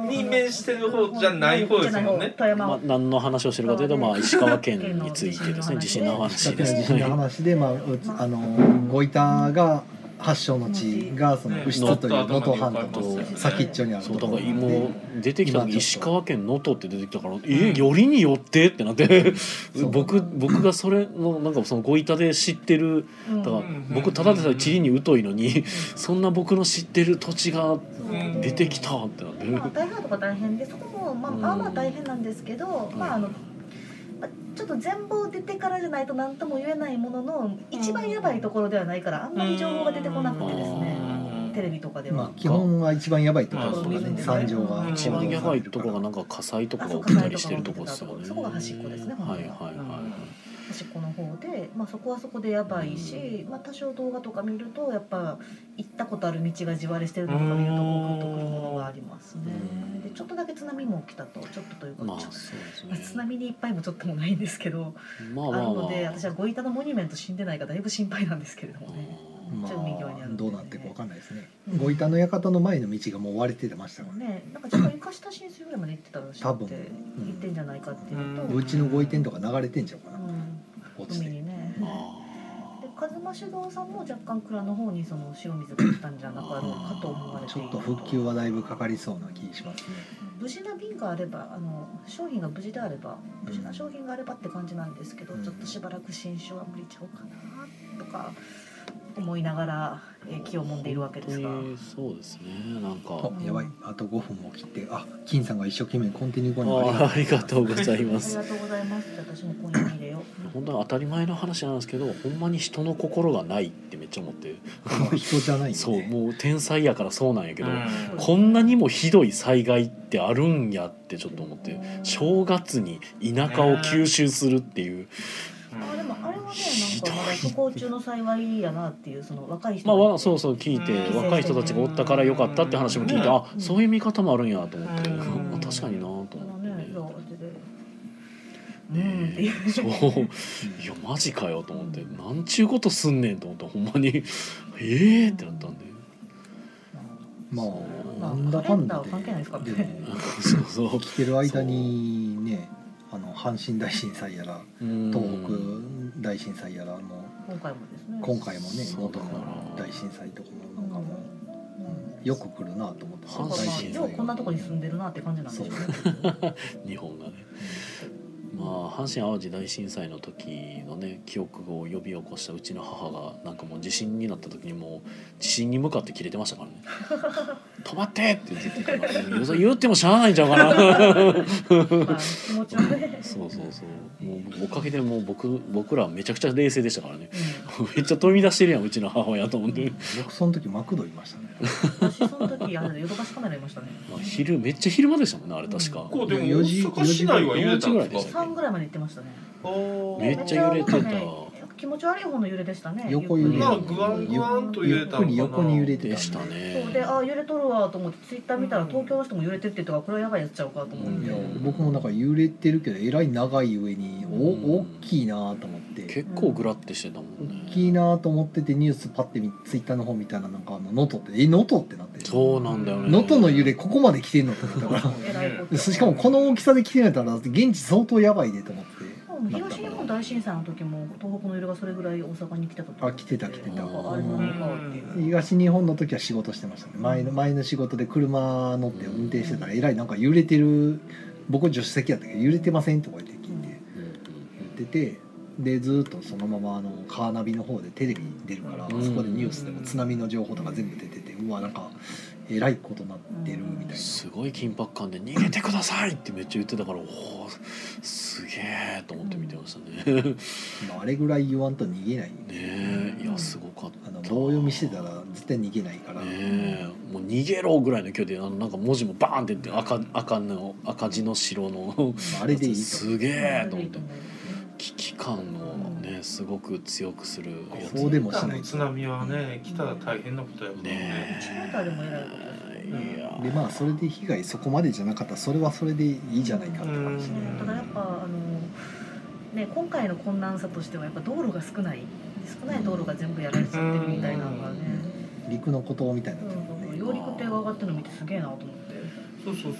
に面してる方じゃない方ですもんね富山、まあ何の話をしてるかというとまあ石川県についてですね地震の話です地震の話で、まあ、あのご板が発祥の地がその牛津という能登半島の先っちょにあるそうだところからもう出てきた石川県能登って出てきたからえよりによって？ってなって。僕僕がそれのなんかそのご板で知ってる。うん。だからうん僕ただでさえ地理に疎いのにそんな僕の知ってる土地がうん。出てきたってなって。まあ、大変とか大変でそこもまあうん。まあまあ大変なんですけど、まああのまあちょっと全貌出てからじゃないと何とも言えないものの一番やばいところではないからあんまり情報が出てこなくてですねうん。テレビとかでは。まあ、基本は一番やばいところとかねうん惨状がうん一番やばいとこがなんか火災とかが起きたりしてるとこですよね。そこが端っこですねは。いにはいは端っこの方で、まあ、そこはそこでやばいし、まあ、多少動画とか見るとやっぱ行ったことある道が地割れしてるのとか見るとこうグッとくるものがありますね。うん。でちょっとだけ津波も起きたとちょっとというか、いまあね。津波にいっぱいもちょっともないんですけどあまあまあ。まるのであ私はご板のモニュメント死んでないかだいぶ心配なんですけれどもね。まあどうなっていくかわかんないですね。うん。ご板の館の前の道がもう割れてましたから。ねね、なんかちょっと床下浸水ぐらいまで行ってたらしくて多分。行ってんじゃないかっていうのと、うん。うちのご移転とか流れてんちゃうかな。うん落ちて海にね。あで風間酒造さんも若干蔵の方にその塩水が来たんじゃなかろうかと思われている。ちょっと復旧はだいぶかかりそうな気しますね。無事な瓶があればあの商品が無事であれば無事な商品があればって感じなんですけど、うん。ちょっとしばらく新酒は無理ちゃうかなとか思いながら、えー気をもんでいるわけですが。本当にそうですねなんか。あやばい。あと5分も切ってあ金さんが一生懸命コンティニュー後にあありがとう。ございます。ありがとうございます。私も今夜入れよう。本当に当たり前の話なんですけどほんまに人の心がないってめっちゃ思って。まあ人じゃないんでそうもう天才やからそうなんやけど、うん。こんなにもひどい災害ってあるんやってちょっと思って正月に田舎を吸収するっていう、あでもあれはねないんかまだ不幸中の幸いやなっていうその若い人まあそうそう聞いてうん。若い人たちがおったからよかったって話も聞いてうん。あそういう見方もあるんやと思って。[LAUGHS] 確かになと思ってね。ねいやででうんっていうそう。いやマジかよと思って。なんちゅうことすんねんと思ってほんまに。ええってなったんで。まあまあなんだかんだカレンダーは関係ないでそうそう。来てる間にねあの阪神大震災やらうん。東北大震災やらも今回もですね。今回もね能の大震災とかもなんかもう、うん。よく来るなと思ってまあ神ようこんなとこに住んでるなって感じなんでしょうね。[LAUGHS] 日本がねまあ阪神・淡路大震災の時のね記憶を呼び起こしたうちの母がなんかもう地震になった時にもう地震に向かって切れてましたからね「[LAUGHS] 止まって!」って言ってたから。言ってもしゃあないんちゃうかな。まあ気持ちはねそうそうそうもうおかげでもう僕僕らめちゃくちゃ冷静でしたからね。うめっちゃ飛び出してるやんうちの母親と思って、僕その時マクドいましたね。ん私その時あのヨドバシカメラいましたね。まあ、昼めっちゃ昼間でしたもんねあれ確か、こうでも4時大阪市内は揺れたんです4時ぐらいでしたか3ぐらいまで行ってましたね。めっちゃ揺れてた気持ち悪い方の揺れでしたね。横揺れ。まあグワングワンと揺れたの横に揺れてたんでしたそうね。であ揺れとるわと思ってツイッター見たら東京の人も揺れてるって言ったからこれはやばいやつちゃうかと思って、いや僕もなんか揺れてるけどえらい長い上におうん。大きいなと思って。結構グラってしてたもんね。大きいなと思っててニュースパッて見ツイッターの方見たらなんかあの能登ってえ能登ってなってそうなんだよね。能登の揺れここまで来てんのって思ったから。[LAUGHS] えらいこと。でしかもこの大きさで来てんやったら現地相当やばいでと思ってうん東日本大震災の時も東北の揺れがそれぐらい大阪に来てたとあ来てた来てた。なんかあれなのかっていう東日本の時は仕事してましたね。前の前の仕事で車乗って運転してたらえらいなんか揺れてる僕助手席やったけ？ど揺れてませんとか言って聞いて。言っててでずーっとそのままあのカーナビの方でテレビ出るからうん。そこでニュースでも津波の情報とか全部出ててうわなんかえらいことなってるみたいな。すごい緊迫感で「逃げてください!」ってめっちゃ言ってたからおおすげえと思って見てましたね。ああれぐらい言わんと逃げない。えいやすごかった。あの棒読みしてたら絶対逃げないから、ねえもう逃げろぐらいの距離であのなんか文字もバーンって出て赤赤の赤字の白の。まああれでいいと。すげえと思って危機感をねすごく強くするやつ。そうでもしない津波はね来たら大変なことやもんね。ねシャーターでも偉いやでまあそれで被害そこまでじゃなかったらそれはそれでいいじゃないかって話で、ただやっぱあのね今回の困難さとしてはやっぱ道路が少ない。少ない道路が全部やられちゃってるみたいなのがね、陸の孤島みたいになね。揚陸艇が上がってるの見てすげえなと思って。そうそうそ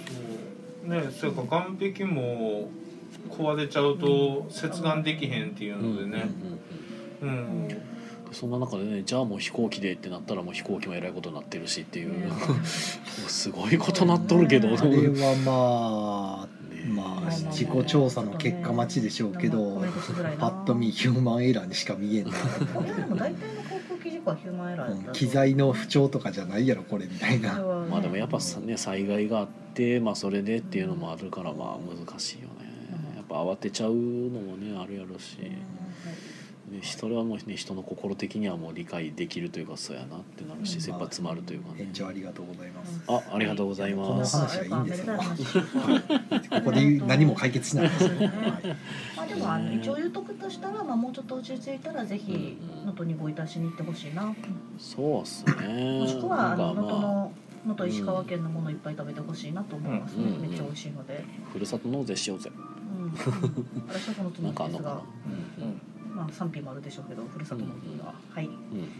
う。ねそれから岸壁も壊れちゃうと接岸できへんっていうのでね。うんそんな中でねじゃあもう飛行機でってなったらもう飛行機もえらいことになってるしっていう、ねすごいことなっとるけど、あれはまあねまあ自己調査の結果待ちでしょうけど [LAUGHS] パッと見ヒューマンエラーにしか見えない。いやでも大体の航空機事故はヒューマンエラーだったうん。機材の不調とかじゃないやろこれみたいな。まあでもやっぱさね災害があってまあそれでっていうのもあるからまあ難しいよね慌てちゃうのもねあるやろし、ね、それはもうね人の心的にはもう理解できるというかそうやなってなるし切羽詰まるというかね。ありがとうございます。あありがとうございこのます話はいいんですよ。ここで何も解決しない。ですよね、はい。まあでもあの一応言うとくとしたら、まあ、もうちょっと落ち着いたらぜひうん能登にごいたしに行ってほしいな、そうっすね。もしくはあのなんかまあ能登の能登石川県のものいっぱい食べてほしいなと思いますね、うんめっちゃ美味しいので、ふるさと納税しようぜ。うん、私はそのつもですが、まあ賛否もあるでしょうけどふるさと納税は、はい。うんう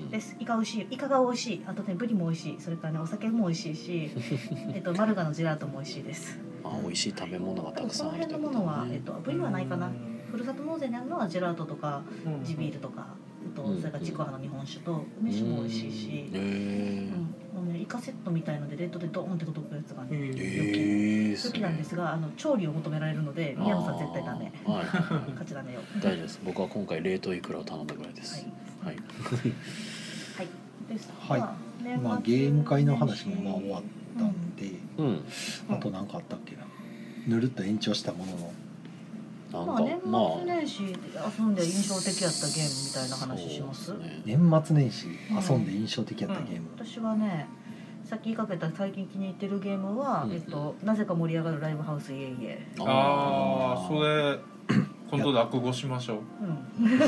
ん。です。イカ美味しい。イカが美味しい。あとねブリも美味しい。それからねお酒も美味しいし [LAUGHS] えっとマルガのジェラートも美味しいです。あ美味しい食べ物がたくさんあるこの辺のものは、えっと、ブリはないかな。ふるさと納税にあるのはジェラートとか地ビールとか、えっとうんそれからちくわの日本酒と梅酒も美味しいし、へうえんもうね、イカセットみたいのでレッドでドーンって届くやつがねえ。好きなんですがあの調理を求められるので宮野さん絶対ダメ。はい。[LAUGHS] 勝ちダメよ。大丈夫です。僕は今回冷凍イクラを頼んだぐらいです。はい。はい。です。はい。まあまあゲーム会の話もまあ終わったんで、うん。あと何かあったっけな。ぬるっと延長したもののまあ年かまあ。末年始遊んで印象的やったゲームみたいな話します？ね。年末年始遊んで印象的やったゲーム、私はねさっき言いかけた最近気に入ってるゲームは、うん。えっと、なぜか盛り上がるライブハウスイエイエああそれ今度落語しましょう。うん、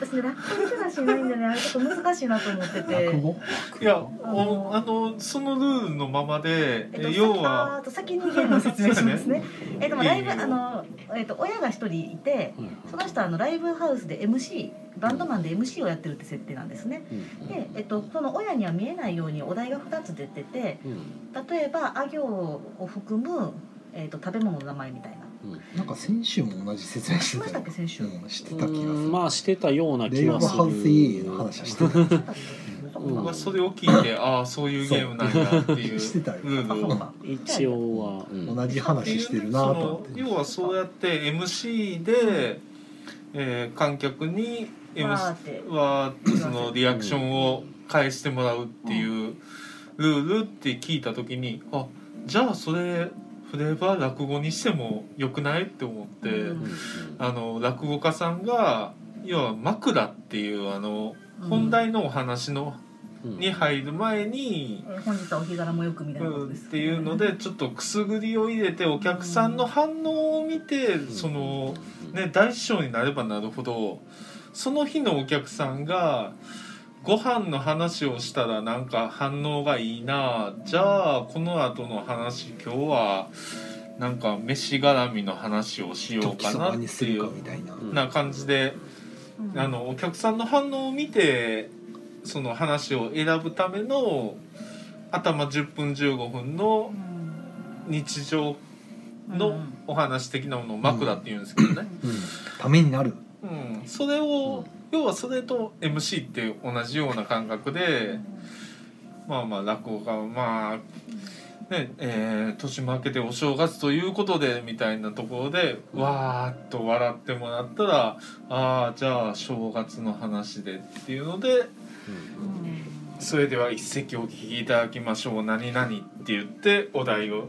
私ね落語すらしないんでねあれちょっと難しいなと思ってて。落語いやあのおあのそのルールのままで、えっと、要はと先にゲームを説明しますね。[LAUGHS] えっと、まあライブ、あの、えっと、親が一人いて、はいその人はあのライブハウスで MC、バンドマンで MC をやってるって設定なんですね。うん。で、えっと、その親には見えないようにお題が2つ出てて、うん。例えば、あ行を含む、えっと、食べ物の名前みたいな。うん。なんか先週も同じ説明ししてました先週。うん、してた気がする、うんまあしてたようなレイバーする。ハウスイエイの話はしてただったっけそはそれを聞いて [LAUGHS] ああそういうゲームなんやっていう。ルしてたよ。ールを。一応は、うん。同じ話してるなと思って。その要はそうやって MC で、えー観客にわー MC って。はそのリアクションを返してもらうっていうルールって聞いた時にあじゃあそれフレーバー落語にしてもよくないって思って、うん。あの落語家さんが要は枕っていうあのうん。本題のお話のうん。に入る前に。えー本日はお日柄もよくみたいなことっですていうのでちょっとくすぐりを入れてお客さんの反応を見てうん。そのね大師匠になればなるほどその日のお客さんがご飯の話をしたらなんか反応がいいな。じゃあこの後の話今日はなんか飯絡みの話をしようかなっばにするていうかみたいな、感じでうん。あのお客さんの反応を見てその話を選ぶための頭10分15分の日常のお話的なものを枕って言うんですけどね、うん、ためになる。うん、それを要はそれと MC って同じような感覚でまあまあ落語家はまあねえー年も明けてお正月ということでみたいなところでわーっと笑ってもらったらああじゃあ正月の話でっていうのでそれでは一席お聞きいただきましょう。何々って言ってお題を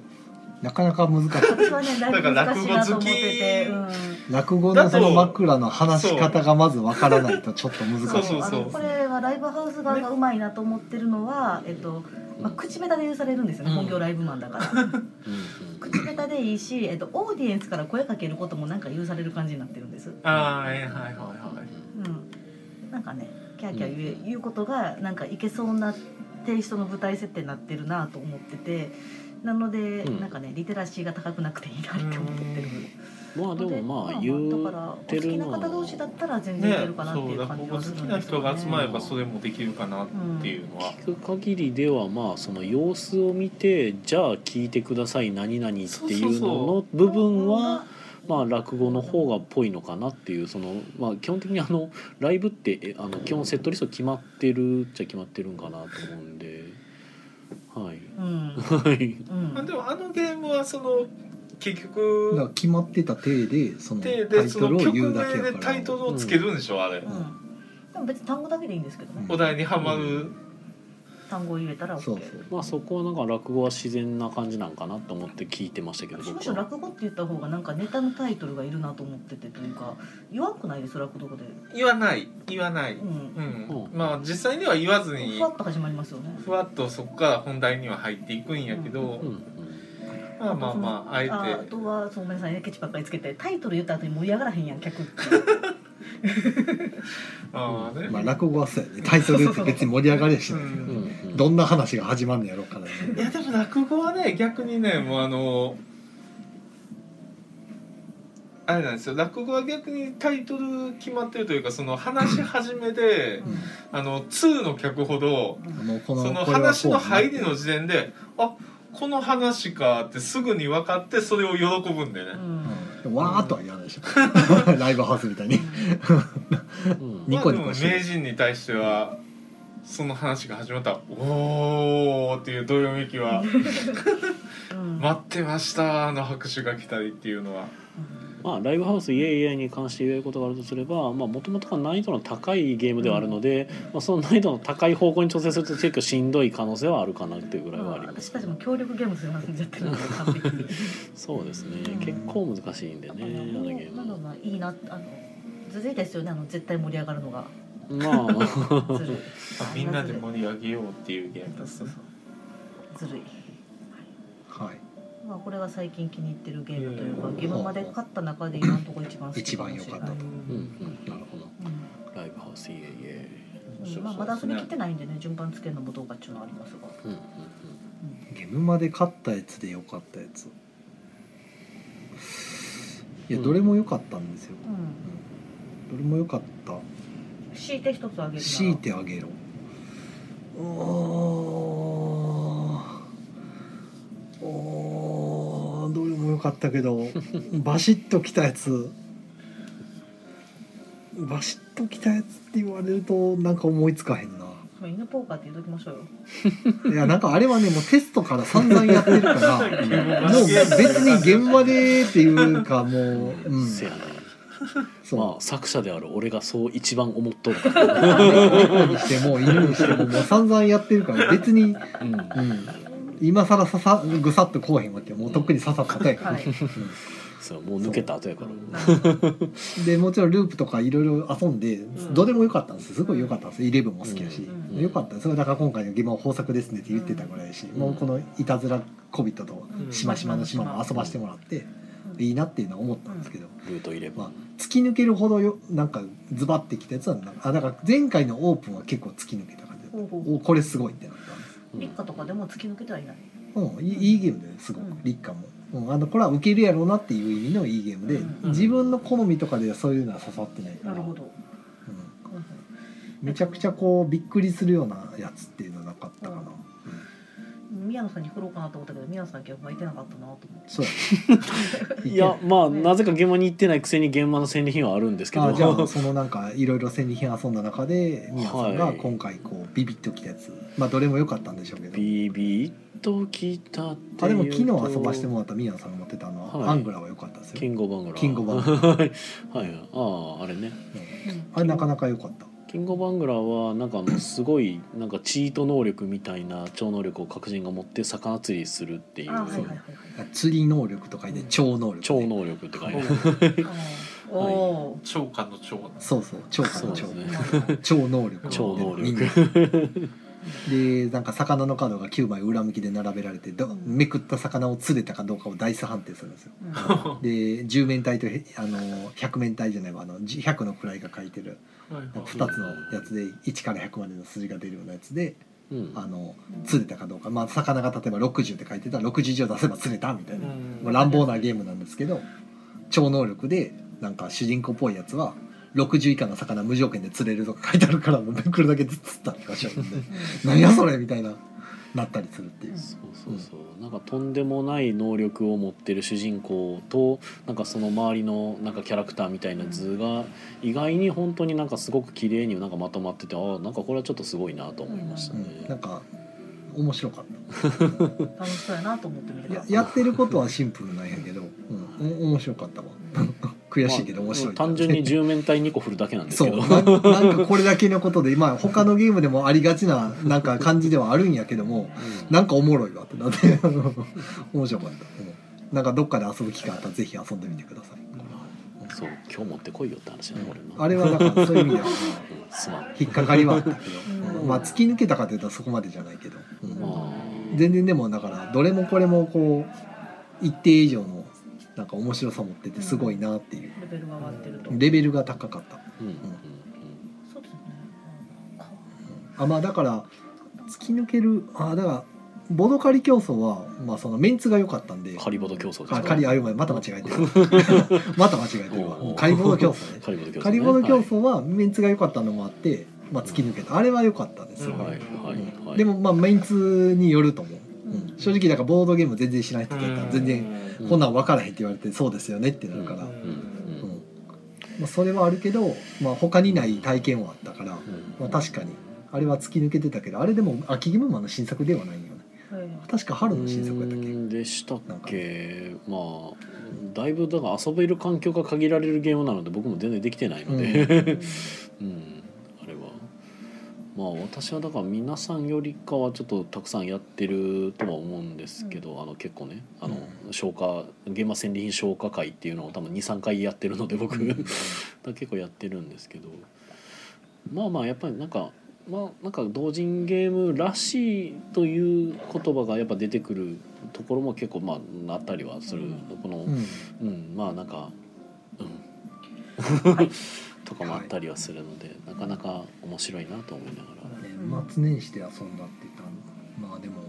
なかなか難しい。[LAUGHS] 私はねだいぶ難しいなと思ってて、うん落語のその枕の話し方がまずわからないとちょっと難しい。そうそうそう。あのこれはライブハウス側がうまいなと思ってるのは、えっとまあ、口下手で許されるんですよね、うん。本業ライブマンだから。口下手でいいし、えっと、オーディエンスから声かけることもなんか許される感じになってるんです、ああはいはいはいはい。うん、なんかねキャーキャー言え言うことがなんかいけそうなテイストの舞台設定になってるなと思っててなので、うん。なんかねリテラシーが高くなくていいなって思ってる。まあでもまあで言だからお好きなってるの方同士だったら全然いけねるかなっていうそう落感じはす語好きるんですよねな人が集まればそれもできるかなっていうのは、聞く限りではまあその様子を見てじゃあ聞いてください何々っていうのの部分はまあ落語の方がっぽいのかなっていうそのまあ基本的にあのライブってえあの基本セットリスト決まってるっちゃ決まってるんかなと思うんではい。うん。はい。まあ、うん。でもあのゲームはその結だから局決まってた体でそのタででそのイトルを曲名言うだけやでタイトルをつけるんでしょ、あれ、うん。でも別に単語だけでいいんですけどね。お題にはまる、単語を入れたら OK そうそう。まあそこはなんか落語は自然な感じなんかなと思って聞いてましたけど私むしろ落語って言った方がなんかネタのタイトルがいるなと思っててというか言わんくないです落語で、言わない。言わない、ううん。うん。まあ実際には言わずにふわっと始まりますよね。ふわっとそこから本題には入っていくんやけど、うんうん。まあまあまああえて。あとはそうごめんなさいねケチばっかりつけてタイトル言った後に盛り上がらへんやん客って [LAUGHS] [LAUGHS] ああね、まあ落語はそうやね。タイトルって別に盛り上がりはしないけど、うんうんうん。どんな話が始まるんのやろうからねいやでも落語はね逆にねもうあのあれなんですよ。落語は逆にタイトル決まってるというかその話し始めであの2の客ほどあのこその話の入りの時点であこの話かってすぐに分かってそれを喜ぶんだよね。う。ん。うんわーっと。は言わないでしょ。[LAUGHS] ライブハウスみたいに。うん。ニコニコして名人に対してはその話が始まった。ら「おー」っていうどよめきは。うん「[LAUGHS] 待ってました」の拍手が来たりっていうのは。まあ、ライブハウスイエイイエイに関して言えることがあるとすればもともと難易度の高いゲームではあるので、まあ、その難易度の高い方向に調整すると結構しんどい可能性はあるかなっていうぐらいはあります、私たちも協力ゲームする話に。なってるのでそうですね、うん。結構難しいんでねあのゲーなのムがいいなあのずるいですよねあの絶対盛り上がるのが。まあ。[LAUGHS] ずるい。みんなで盛り上げようっていうゲームですね。ずるいまあこれが最近気に入ってるゲームというかゲームまで勝った中で今のところ一番好き一かもしれない。番良かったと。うん。うん。なるほど。うライブハウスイエイイ。エん。うん。まあ、まだ遊びきってないんでね順番つけるのもどうかっていうのはありますが、イうん。うん。ゲームまで勝ったやつで良かったやつ。いやうんどれも良かったんですよ、うん。どれも良かった。強いて一つあげる強いてあげろ。うー。んおーどれも良かったけど [LAUGHS] バシッときたやつ。バシッときたやつって言われるとなんか思いつかへんな。まあ犬ポーカーって言うときましょうよ。[LAUGHS] いやなんかあれはねもうテストから散々やってるから [LAUGHS] もう別に現場でっていうかもう、うん、せやねそう、まあ作者である俺がそう一番思っとる。から、猫にしても犬にしてももう散々やってるから別に、うん、うん、今更ささぐさっとこうへんわけよ。もうとっくに刺さったとやから、はい。そうもう抜けた後やから。うん。でもちろんループとかいろいろ遊んで、んどれも良かったんです。すごい良かったんです。イレブンも好きやし、うん。良かった。それだから今回の「ゲームは豊作ですね」って言ってたぐらいやし、ん。もうこのいたずら小人とうん。しましまの島も遊ばしてもらって、いいなっていうのは思ったんですけど、ルートイレブン、まあ、突き抜けるほどよなんかズバってきたやつはなんかあだから前回のオープンは結構突き抜けた感じほうほう。おこれすごいってなった。んですうん立夏とかでも突き抜けてはいないうん、いいいいゲームですごく。うん。立夏も、うん、あのこれは受けるやろうなっていう意味のいいゲームで、うん。自分の好みとかではそういうのは刺さってないから。なるほど。うん。うんめちゃくちゃこうびっくりするようなやつっていうのはなかったかな、うん宮野さんに振ろうかなと思ったけど宮野さん現場いてなかったなと思って。そう。[LAUGHS] いやまあね。なぜか現場に行ってないくせに現場の戦利品はあるんですけど。あじゃあそのなんかいろいろ戦利品遊んだ中で宮さんがはい。今回こうビビッときたやつ。まあどれも良かったんでしょうけど。ビビッときたってあいうと。でも昨日遊ばしてもらった宮野さんが持ってたのは、はい。アングラは良かったですよ。キングオブアングラ。ーキングオブアングラ。はい。はい。あああれね。あれなかなか良かったキングオブアングラーはなんかあのすごいなんかチート能力みたいな超能力を各人が持って魚釣りするっていうあはいはいはいはい。釣り能力とかで超能力、ね、超能力って書いてある。おお超過の超そうそう超かの超、ね。超能力。超能力でなんか魚のカードが9枚裏向きで並べられてどうん。めくった魚を釣れたかどうかをダイス判定するんですよ。うん。で10面体とへあの100面体じゃないわあのじ100の位が書いてる2つのやつで1から100までの数字が出るようなやつでうん。あの釣れたかどうか、まあ、魚が例えば60って書いてたら60以上出せば釣れたみたいな、まあ、乱暴なゲームなんですけど超能力でなんか主人公っぽいやつは60以下の魚無条件で釣れるとか書いてあるからもうめくるだけで釣った気がしちゃうんで。[LAUGHS] 何やそれみたいななったりするっていう。そうそうそう。なんかとんでもない能力を持ってる主人公となんかその周りのなんかキャラクターみたいな図が意外に本当になんかすごく綺麗になんかまとまっててああなんかこれはちょっとすごいなと思いましたうねん、なんか面白かった。[LAUGHS] 楽しそうやなと思って見てた。ややってることはシンプルなんやけど、うん、お面白かったわ悔しいけど面白い、まあ単純に10面体2個振るだけなんですそうけど。なんなんかこれだけのことでまあ他のゲームでもありがちななんか感じではあるんやけどもうん。なんかおもろいわってなって [LAUGHS] 面白かった、うん。なんかどっかで遊ぶ機会あったらぜひ遊んでみてください。そう今日持ってこいよって話やねこれな。あれはだからそういう意味では、引っかかりはあったけど、うん。うん。まあ突き抜けたかというとそこまでじゃないけど、全然でもだからどれもこれもこう一定以上のなんか面白さ持っててすごいなっていう。レベルが上がってると。レベルが高かった。うんうんそうですね。あまあだから突き抜けるあだからボドカリ競争はまあそのメンツが良かったんで。うんカリボド競争ですあかカリあうまいまた間違えてる。[LAUGHS] また間違えてるわ。カリボド競争ね。カリボド競争ね。カリボド競争はメンツが良かったのもあって、まあ、突き抜けた。あれは良かったですよ、はいはいはいはい。でもまあメンツによると思う、正直だからボードゲーム全然知らない人だったら全然うん。こんなん分からへんって言われてそうですよねってなるから、まあ、それはあるけど、まあ、他にない体験はあったから、うん。まあ、確かにあれは突き抜けてたけどあれでも秋ギムマの新作ではないよね。はい。確か春の新作やったっけ？うんでしたっけ？まあだいぶだから遊べる環境が限られるゲームなので僕も全然できてないので、うん [LAUGHS] まあ私はだから皆さんよりかはちょっとたくさんやってるとは思うんですけど、あの結構ねあの、消化現場戦利品消化会っていうのを多分23回やってるので僕、[LAUGHS] 結構やってるんですけど。まあまあやっぱりなんかまあなんか同人ゲームらしいという言葉がやっぱ出てくるところも結構まああったりはする、この、うん。うん、まあなんか、うん、[LAUGHS] とかもあったりはするので、なかなか面白いなと思いながら。ね末年始で遊んだって言ったらまあでも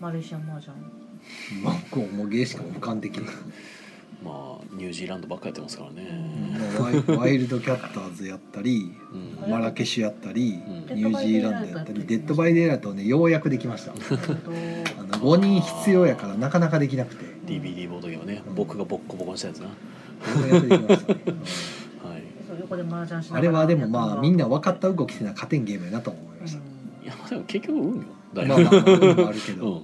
マレーシアンマージャンまあこうもうゲーしか浮かんできな。い、まあニュージーランドばっかやってますからね。まあワイワイルドキャッターズやったりうん。マラケシュやったりうん。ニュージーランドやったりデッドバイデイライトをねようやくできました。えっとあの5人必要やからなかなかできなくて。DVD ボードゲームね、僕がボッコボコにしたやつな。ようやくできました。そう横で麻雀しながら。あれはでもまあみんな分かっった動きせな勝てんゲームやなと思いました、いやまあでも結局運よ。だいまあぶ、まあまあ運もあるけど、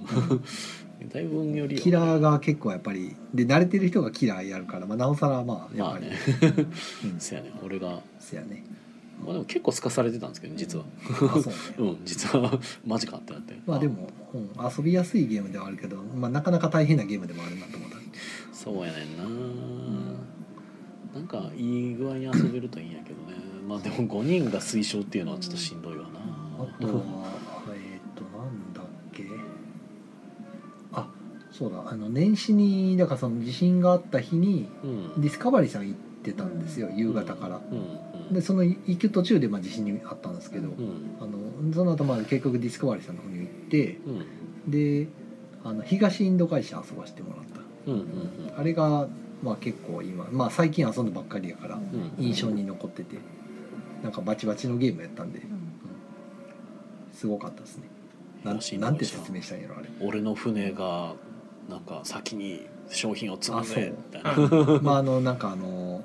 うん。だいぶ運よりよキラーが結構やっぱりで慣れてる人がキラーやるから、まあ、なおさらまあやっぱり、まあね。うん。せやね。俺が。せやね。まあでも結構すかされてたんですけど実は。あそうね。うん。実はマジかってなって。まあでも、うん、遊びやすいゲームではあるけど、まあ、なかなか大変なゲームでもあるなと思った。そうやねんななんかいい具合に遊べるといいんやけどね。まあでも5人が推奨っていうのはちょっとしんどいわな。あとはえっ、となんだっけ？あそうだ。あの年始にだからその地震があった日にうん。ディスカバリーさん行ってたんですよ夕方から。うん。でその行く途中でまあ地震にあったんですけど、うん。あのその後まあ結局ディスカバリーさんの方に行ってうん。であの東インド会社遊ばしてもらった、うんうん。あれがまあ結構今、まあ、最近遊んだばっかりやからうん。印象に残っててなんかバチバチのゲームやったんで、すごかったですね。なんなんて説明したんやろあれ。俺の船がなんか先に商品を積むあそう。ぜみたいな。[LAUGHS] まああのなんかあの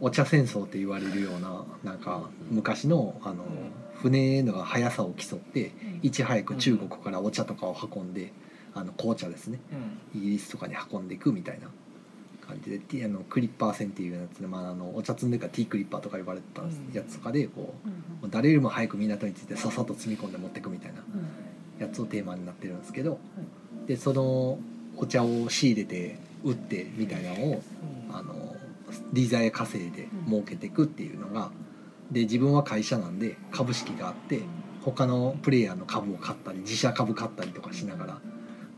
お茶戦争って言われるようななんか昔のあの船の速さを競っていち早く中国からお茶とかを運んであの紅茶ですね。イギリスとかに運んでいくみたいな感じでティあのクリッパー船っていうやつで、まあ、あのお茶積んでるからティークリッパーとか呼ばれてたやつとかでこう誰よりも早く港に着いてさっさと積み込んで持っていくみたいなやつをテーマになってるんですけど。でそのお茶を仕入れて売ってみたいなのをあの利ザヤ稼いで儲けていくっていうのがで自分は会社なんで株式があって他のプレイヤーの株を買ったり自社株買ったりとかしながらで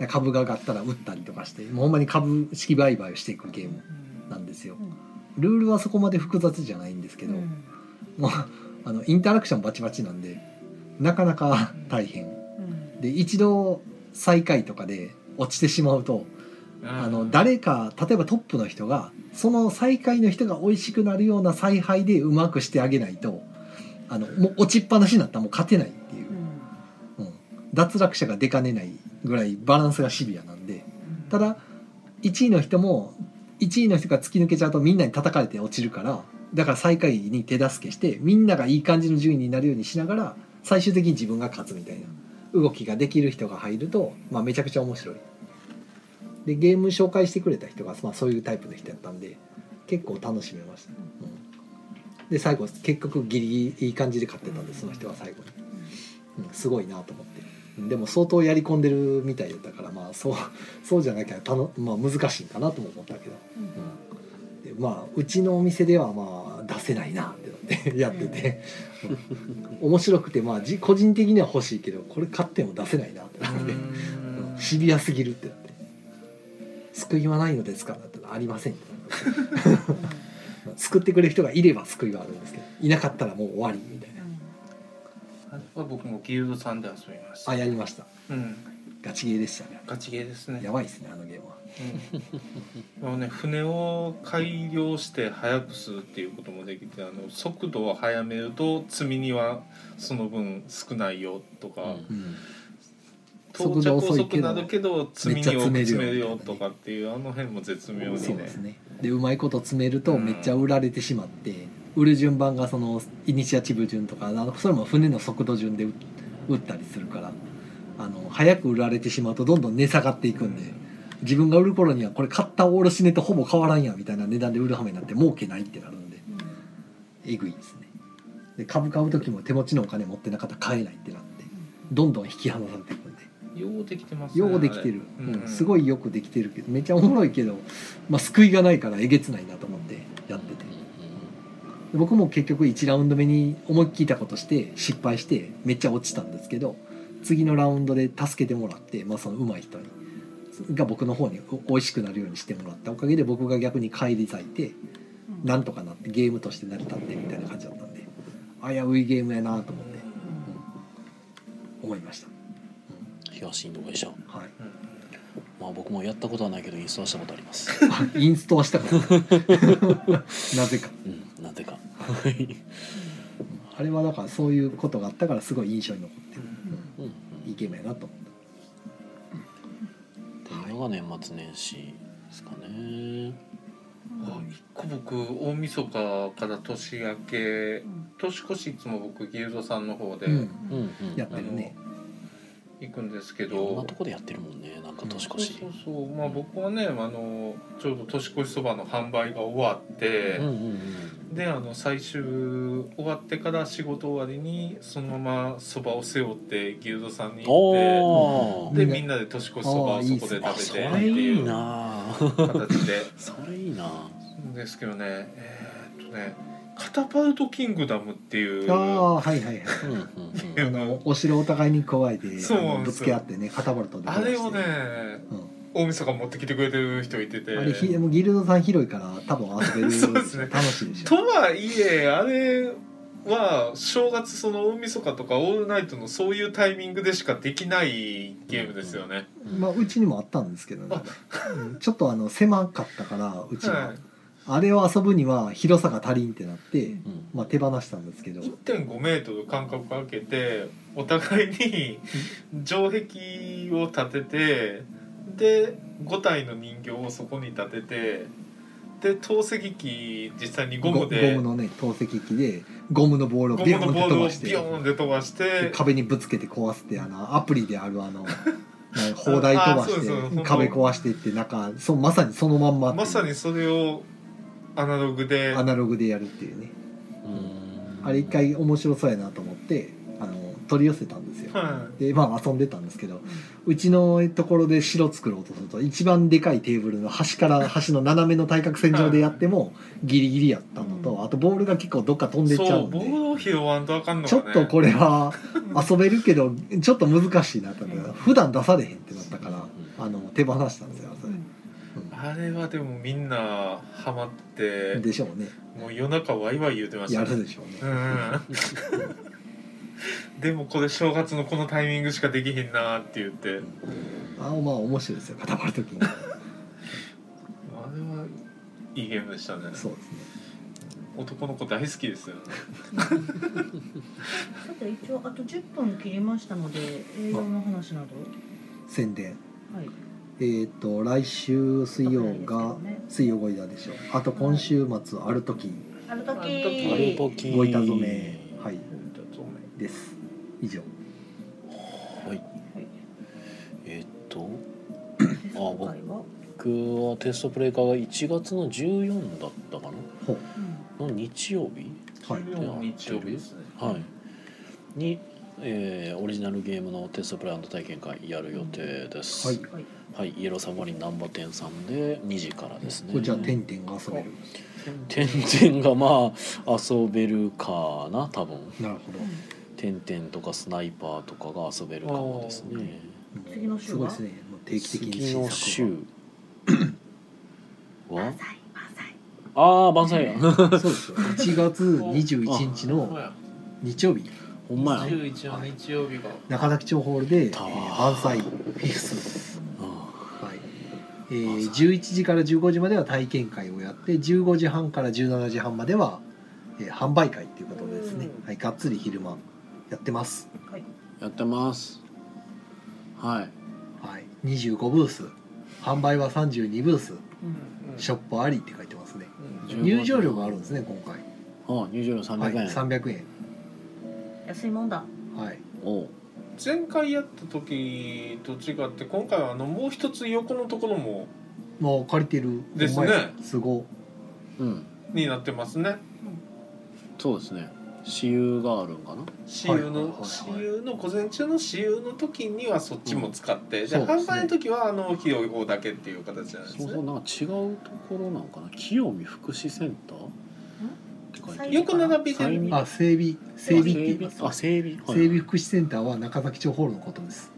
株が上がったら売ったりとかしてもうほんまに株式売買をしていくゲームなんですよ。ルールはそこまで複雑じゃないんですけど、もうあのインタラクションバチバチなんでなかなか大変。で一度最下位とかで落ちてしまうとあの誰か例えばトップの人がその最下位の人が美味しくなるような采配でうまくしてあげないとあのもう落ちっぱなしになったらもう勝てないっていう、うん、脱落者が出かねないぐらいバランスがシビアなんでただ1位の人も1位の人が突き抜けちゃうとみんなに叩かれて落ちるからだから最下位に手助けしてみんながいい感じの順位になるようにしながら最終的に自分が勝つみたいな動きができる人が入ると、まあ、めちゃくちゃ面白い。でゲーム紹介してくれた人が、まあ、そういうタイプの人やったんで結構楽しめました、うん、で最後結局ギリギリいい感じで勝ってたんでその人は最後に、うん、すごいなと思って。うんでも相当やり込んでるみたいだったからまあそうそうじゃなきゃたの、まあ、難しいんかなとも思ったけど、うん、でまあうちのお店ではまあ出せないなってなって [LAUGHS] やってて、うん。面白くてまあじ個人的には欲しいけどこれ買っても出せないなってなって、うん。シビアすぎるってなって「救いはないのですか?」だってありませんってなって救ってくれる人がいれば救いはあるんですけどいなかったらもう終わりみたいなは僕もギルドさんで遊びました。あやりました。うん。ガチゲーでしたね。ガチゲーですね。やばいですねあのゲームは。うん、もうね船を改良して速くするっていうこともできてあの速度を速めると積み荷はその分少ないよとか、うん。うん到着遅くなるけど積み荷を詰めるよとかっていうあの辺も絶妙にね。そうですね。でうまいこと詰めるとうんめっちゃ売られてしまって、売る順番がそのイニシアチブ順とかあのそれも船の速度順で売売ったりするからあの早く売られてしまうとどんどん値下がっていくんで自分が売る頃にはこれ買った卸値とほぼ変わらんやみたいな値段で売るはめになって儲けないってなるんでえぐいですね。で株買う時も手持ちのお金持ってなかったら買えないってなってどんどん引き離されていくんで。ようできてますねようできてる、うん。すごいよくできてるけどめっちゃおもろいけど、まあ、救いがないからえげつないなと思ってやってて。で僕も結局1ラウンド目に思いっきりたことして失敗してめっちゃ落ちたんですけど次のラウンドで助けてもらって、まあ、その上手い人にが僕の方にお美味しくなるようにしてもらったおかげで僕が逆に返り咲いてなんとかなってゲームとして成り立ってみたいな感じだったんで危ういゲームやなと思って、うん思いました、東インド会社はい、まあ僕もやったことはないけどインストはしたことあります。あインストはしたから [LAUGHS] なぜかうんなぜかはい。あれはだからそういうことがあったからすごい印象に残ってる、うん。うんいいゲームやなと思っっていうのが年末年始ですかね。あ一個僕大晦日から年明け年越しいつも僕ギルドさんの方でうん。うんうんやってるね。行くんですけいろんなどとこでやってるもんねなんか年越し。そうそうまあ僕はねあのちょうど年越しそばの販売が終わって、うんうんであの最終終わってから仕事終わりにそのままそばを背負ってギルドさんに行ってでみんなで年越しそばをそこであ食べてっていうな形で。[LAUGHS] それいいな。ですけどねえーっとねカタパルトキングダムっていうああはいはいはい。う [LAUGHS] お城お互いに加えてぶつけ合ってねカタパルトであれをね、うん大晦日持ってきてくれてる人いてて。あれひでもギルドさん広いから多分遊べる [LAUGHS] そうですね。楽しいでしょ。とはいえあれは正月その大晦日とかオールナイトのそういうタイミングでしかできないゲームですよね。まあうちにもあったんですけどね。うんちょっとあの狭かったからうちは、はい。あれを遊ぶには広さが足りんってなって、うん。まあ、手放したんですけど。1.5メートル間隔空けてお互いに城壁を立ててで5体の人形をそこに立ててで透析機実際にゴムでゴムのね透析機でゴムのボールをゴビヨンって飛ばしてビヨーンで飛ばして壁にぶつけて壊すってあのアプリであるあの [LAUGHS] 砲台飛ばして壁壊していってなんかそうまさにそのまんままさにそれをアナログでアナログでやるっていうね。うん。あれ一回面白そうやなと思ってあの取り寄せたんですよ。はでまあ遊んでたんですけどうちのところで城作ろうとすると一番でかいテーブルの端から端の斜めの対角線上でやってもギリギリやったのと。あとボールが結構どっか飛んでっちゃそううんボーでちょっとこれは遊べるけどちょっと難しいなってなった普段出されへんってなったからあの手放したんですよそれ。あれはでもみんなハマってでしょうね。もう夜中ワイワイ言うてましたやねるでしょうね。うん [LAUGHS] でもこれ正月のこのタイミングしかできへんなって言って。あまあ面白いですよ固まる時に。あれはいいゲームでしたね。そうですね。男の子大好きですよ。ねさて一応あと10分切りましたので営業の話など？宣伝。はい。えっ、と来週水曜が水曜ゴイダでしょ。あと今週末ある時あるある時時ある時ご板染め。はいです。以上。はい。えーっと [COUGHS] あ僕は？僕はテストプレイ化が1月の14だったかほなの日曜日？うはい。14日曜日ですね。はい。に、えーオリジナルゲームのテストプレイ体験会やる予定です。はい。はい。はい、イエローサブマリン難波店さんで2時からですね。これじゃあ点々が遊べる。点々がまあ遊べるかな多分。なるほど点々とかスナイパーとかが遊べるかもですね。次の週は？すごいですねもう定期的に次の週はああ万歳や。そうですよ。1月21日の日曜日。ほんまや。21の日曜日が。中崎町ホールで、えー、万歳フィフス、あはい。えー、11時から15時までは体験会をやって15時半から17時半までは、えー、販売会っていうことでですね、うん。はい、がっつり昼間やってます、はい。やってます。はい。はい、25ブース。販売は32ブース。うんショップありって書いてますね。うん。入場料があるんですね今回。ああ入場料はい。300円、300円。安いもんだ。はい。おう。前回やった時と違って今回はあのもう一つ横のところももう借りてる。ですね。すご。うん。になってますね。そうですね私有があるんかな？私有はいはいはいはい。の私有の午前中の私有の時にはそっちも使って、うですね。販売の時はあの広い方だけっていう形なんですそうそうねなんか違うところなんかな？清見福祉センター？って書いてあるよく並びてる。催眠あ整備整備って言いますあ整備、はい。整備福祉センターは中崎町ホールのことです。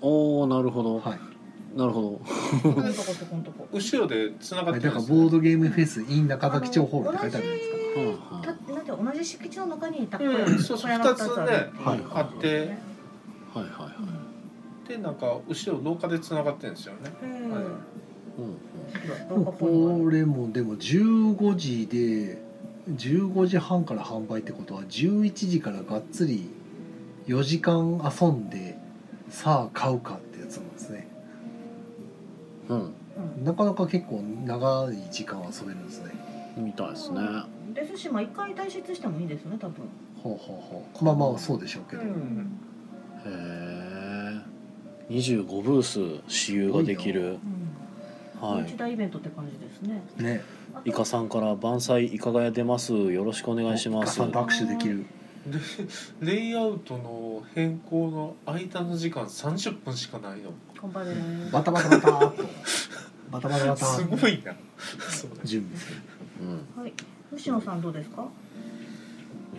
おおなるほど、はい。なるほここんとこそこんとこ？後ろで繋がだからってるんですボードゲームフェス in 中崎町ホールって書いてあるじゃないですかたなんて同じ敷地の中にたうんそうそう二つねはいあって。あ、はいはいはい。でなんか後ろ廊下で繋がってるんですよね。うん。はい。うんこれもでも15時で15時半から販売ってことは11時からがっつり4時間遊んでさあ買うかってやつなんですね。うんうん。なかなか結構長い時間遊べるんですね。みたいですねですしまあ一回退出してもいいですね多分。ほうほうほう。まあまあそうでしょうけど、うん。へえ25ブース私有ができる。うん、はい。一大イベントって感じですね。ね。イカさんから万歳いかがや出ます？よろしくお願いします。お母さんと握手できる。でレイアウトの変更の間の時間30分しかないの。頑張れバタバタバターっと。[LAUGHS] バタバタバタすごいな。準備する。うん。はい西野さんどうですか？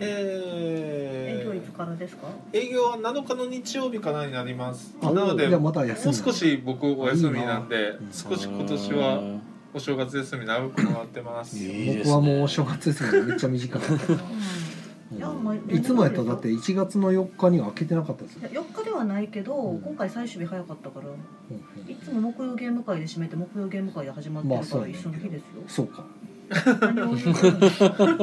営え業いつからですか？ー、営業は7日の日曜日からになります。あなのでもまた休み。う少し僕お休みなんでいいな。少し今年はお正月休み長くもらってます。いいですね。僕はもうお正月休みめっちゃ短かった。[LAUGHS] いやまあいつもやったらだって1月の4日には開けてなかったですよいや4日ではないけど、うん。今回最終日早かったからうんいつも木曜ゲーム会で締めて木曜ゲーム会で始まってるから一緒の日ですよ、そうか何を言うかそうやったっ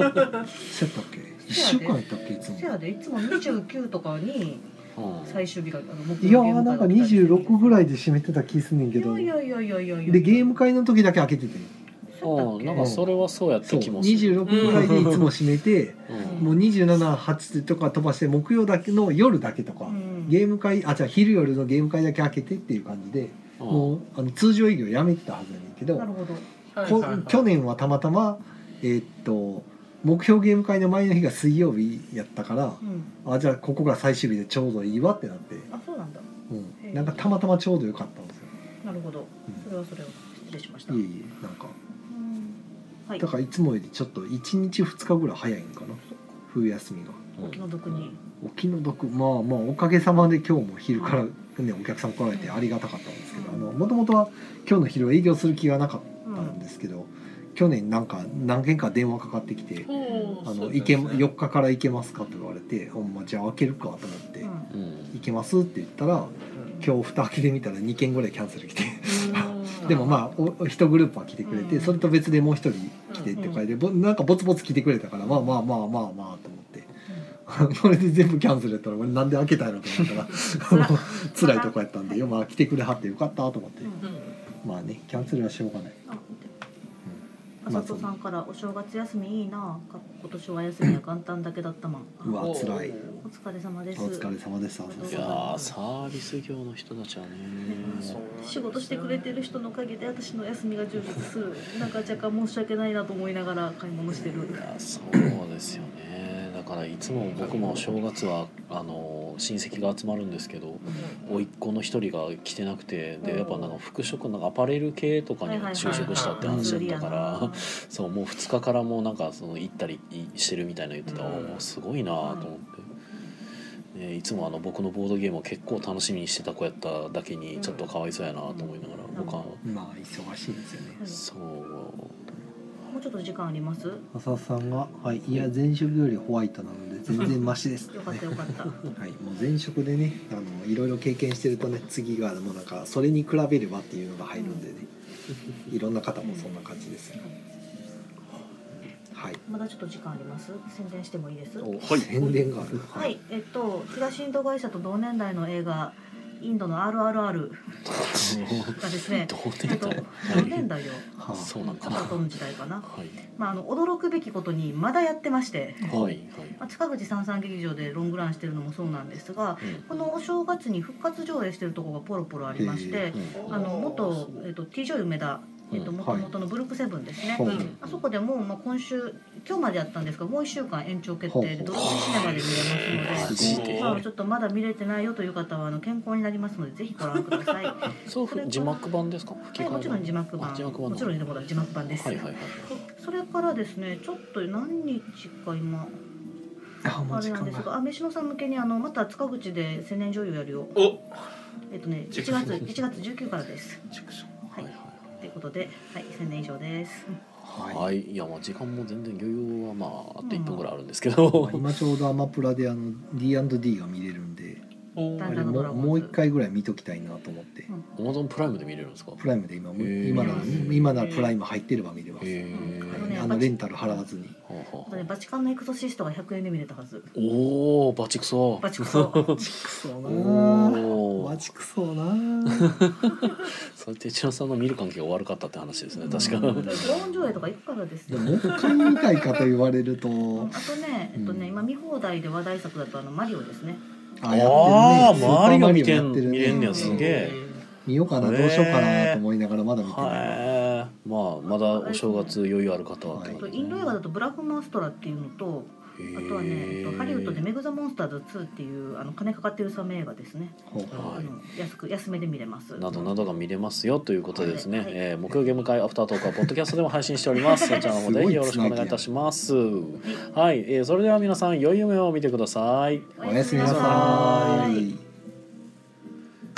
け1週間やったっけいつも。せやでいつも29とかにうん。最終日があの木いやなんかが来たり。する26ぐらいで締めてた気すんねんけど。いやいやいやいやいやでゲーム会の時だけ開けてて。うんなんかそれはそうやったそう気もする。26ぐらいでいつも締めてうん。もう278とか飛ばして木曜だけの夜だけとか、うん。ゲーム会あじゃあ昼夜のゲーム会だけ開けてっていう感じで、うん。もうあの通常営業やめてたはずやねんけどなるほど。こはいはいはい。去年はたまたまえーっと目標ゲーム会の前の日が水曜日やったからうん。あじゃあここが最終日でちょうどいいわってなって、あそうなんだ。うん、なんかたまたまちょうどよかったんですよ。なるほど。うん。それはそれは失礼しました。いえいえなんか。うん。はい。だからいつもよりちょっと1日2日ぐらい早いんかな。冬休みが。お気の毒に。お気の毒。まあまあおかげさまで今日も昼から、ね、お客さん来られてありがたかったんですけどあのもともとは今日の昼は営業する気がなかった。んですけど、去年なんか何件か電話かかってきて「あの行け4日から行けますか?」と言われて「ほんまじゃあ開けるか」と思ってうん。うん「行けます?」って言ったら今日蓋開けてみたら2件ぐらいキャンセル来て。うん。[LAUGHS] でもまあお1グループは来てくれて、うん。それと別でもう1人来てって書いて、ぼなんかボツボツ来てくれたからまあまあまあまあまあと思って。[LAUGHS] これで全部キャンセルやったら俺なんで開けたんやろと思ったら。辛い。[LAUGHS] とこやったんでよまあ来てくれはってよかったと思って、うん。まあねキャンセルはしょうがない、あさとさんからお正月休みいいな。か今年は休みは元旦だけだったまん。うわお辛い。お疲れ様です。お疲れ様ですいやーサービス業の人たちはね。仕事してくれてる人のおかげで私の休みが充実する。なんか若干申し訳ないなと思いながら買い物してる。いやそうですよね。だからいつも僕も正月はあの親戚が集まるんですけど甥っ子の一人が来てなくてでやっぱなんか服飾なんかアパレル系とかに就職したって話だったから [LAUGHS] そうもう2日からもうなんかその行ったりしてるみたいなの言ってた。ら、うん。もうすごいなと思って、ね、いつもあの僕のボードゲームを結構楽しみにしてた子やっただけにちょっとかわいそうやなと思いながら、うん。僕は、まあ忙しいですよね。そうもうちょっと時間あります？よ浅田さんが「はいいや前職よりホワイトなので全然マシです」[LAUGHS] かったよかった。[LAUGHS] はい、もう前職でねあのいろいろ経験してるとね次がもうなんかそれに比べればっていうのが入るんでね。[LAUGHS] いろんな方もそんな感じですよ。はい。まだちょっと時間あります？宣伝してもいいです？おはい。宣伝がある。はい、えっと東インド会社と同年代の映画インドの RRR [LAUGHS] がですね同えっと年代同年代よ。はあそうなんか時代かな、はい。まあ、あの驚くべきことにまだやってまして、はいはい。まあ、塚口三三劇場でロングランしてるのもそうなんですがうん。このお正月に復活上映してるところがポロポロありましてうん。あの元、えっと、T ジョイ梅田えっとうん。元々のブルックセブンですね、ほううんあそこでも、まあ、今週今日までやったんですがもう1週間延長決定でドルビーシネマで見れますので、でまあ、ちょっとまだ見れてないよという方はあの健康になりますのでぜひご覧ください。は [LAUGHS] そうふ字幕版ですか？吹き替えい、もちろん字幕版。あ字幕版もちろんでも字幕版です。はいはいはい。それからですねちょっと何日か今あれなんですがあ飯野さん向けにあのまた塚口で千年女優やるよ。お。えっとね1月1月19からです。はい、うことではい千年以上です。はい、ははい。い、いやまあ時間も全然余裕はまああと1分ぐらいあるんですけど、今ちょうどアマプラであの D&D が見れるんでもうもう一回ぐらい見ときたいなと思って。アマゾンプライムで見れるんですか？プライムで今今なら今ならプライム入ってれば見れます。あのレンタル払わずに。ねバチカンのエクソシストが100円で見れたはず。おおバチクソ。バチクソ。[LAUGHS] くそなおおマちくそうな [LAUGHS] それって千代さんの見る関係が悪かったって話ですね確か、うん。ローン上映とか行くからですよ。でももう一回見たいかと言われると。あとね、えっとね、今見放題で話題作だとあのマリオですね。あやあーってるねマリオ見てん見れんねやすげえ。見ようかなどうしようかなと思いながらまだ見てないはいまあまだお正月余裕ある方はってあとことでインド映画だとブラフマンストラっていうのと、あとはね、えっとハリウッドでメグザモンスターズ2っていうあの金かかってるサメ映画ですね。はい。あの安く安めで見れます。などなどが見れますよということでですね、はい。はい。えー木曜ゲーム会アフタートークはポッドキャストでも配信しております。そちらの方でよろしくお願いいたします。はい、えーそれでは皆さん良い夢を見てください。おやすみなさい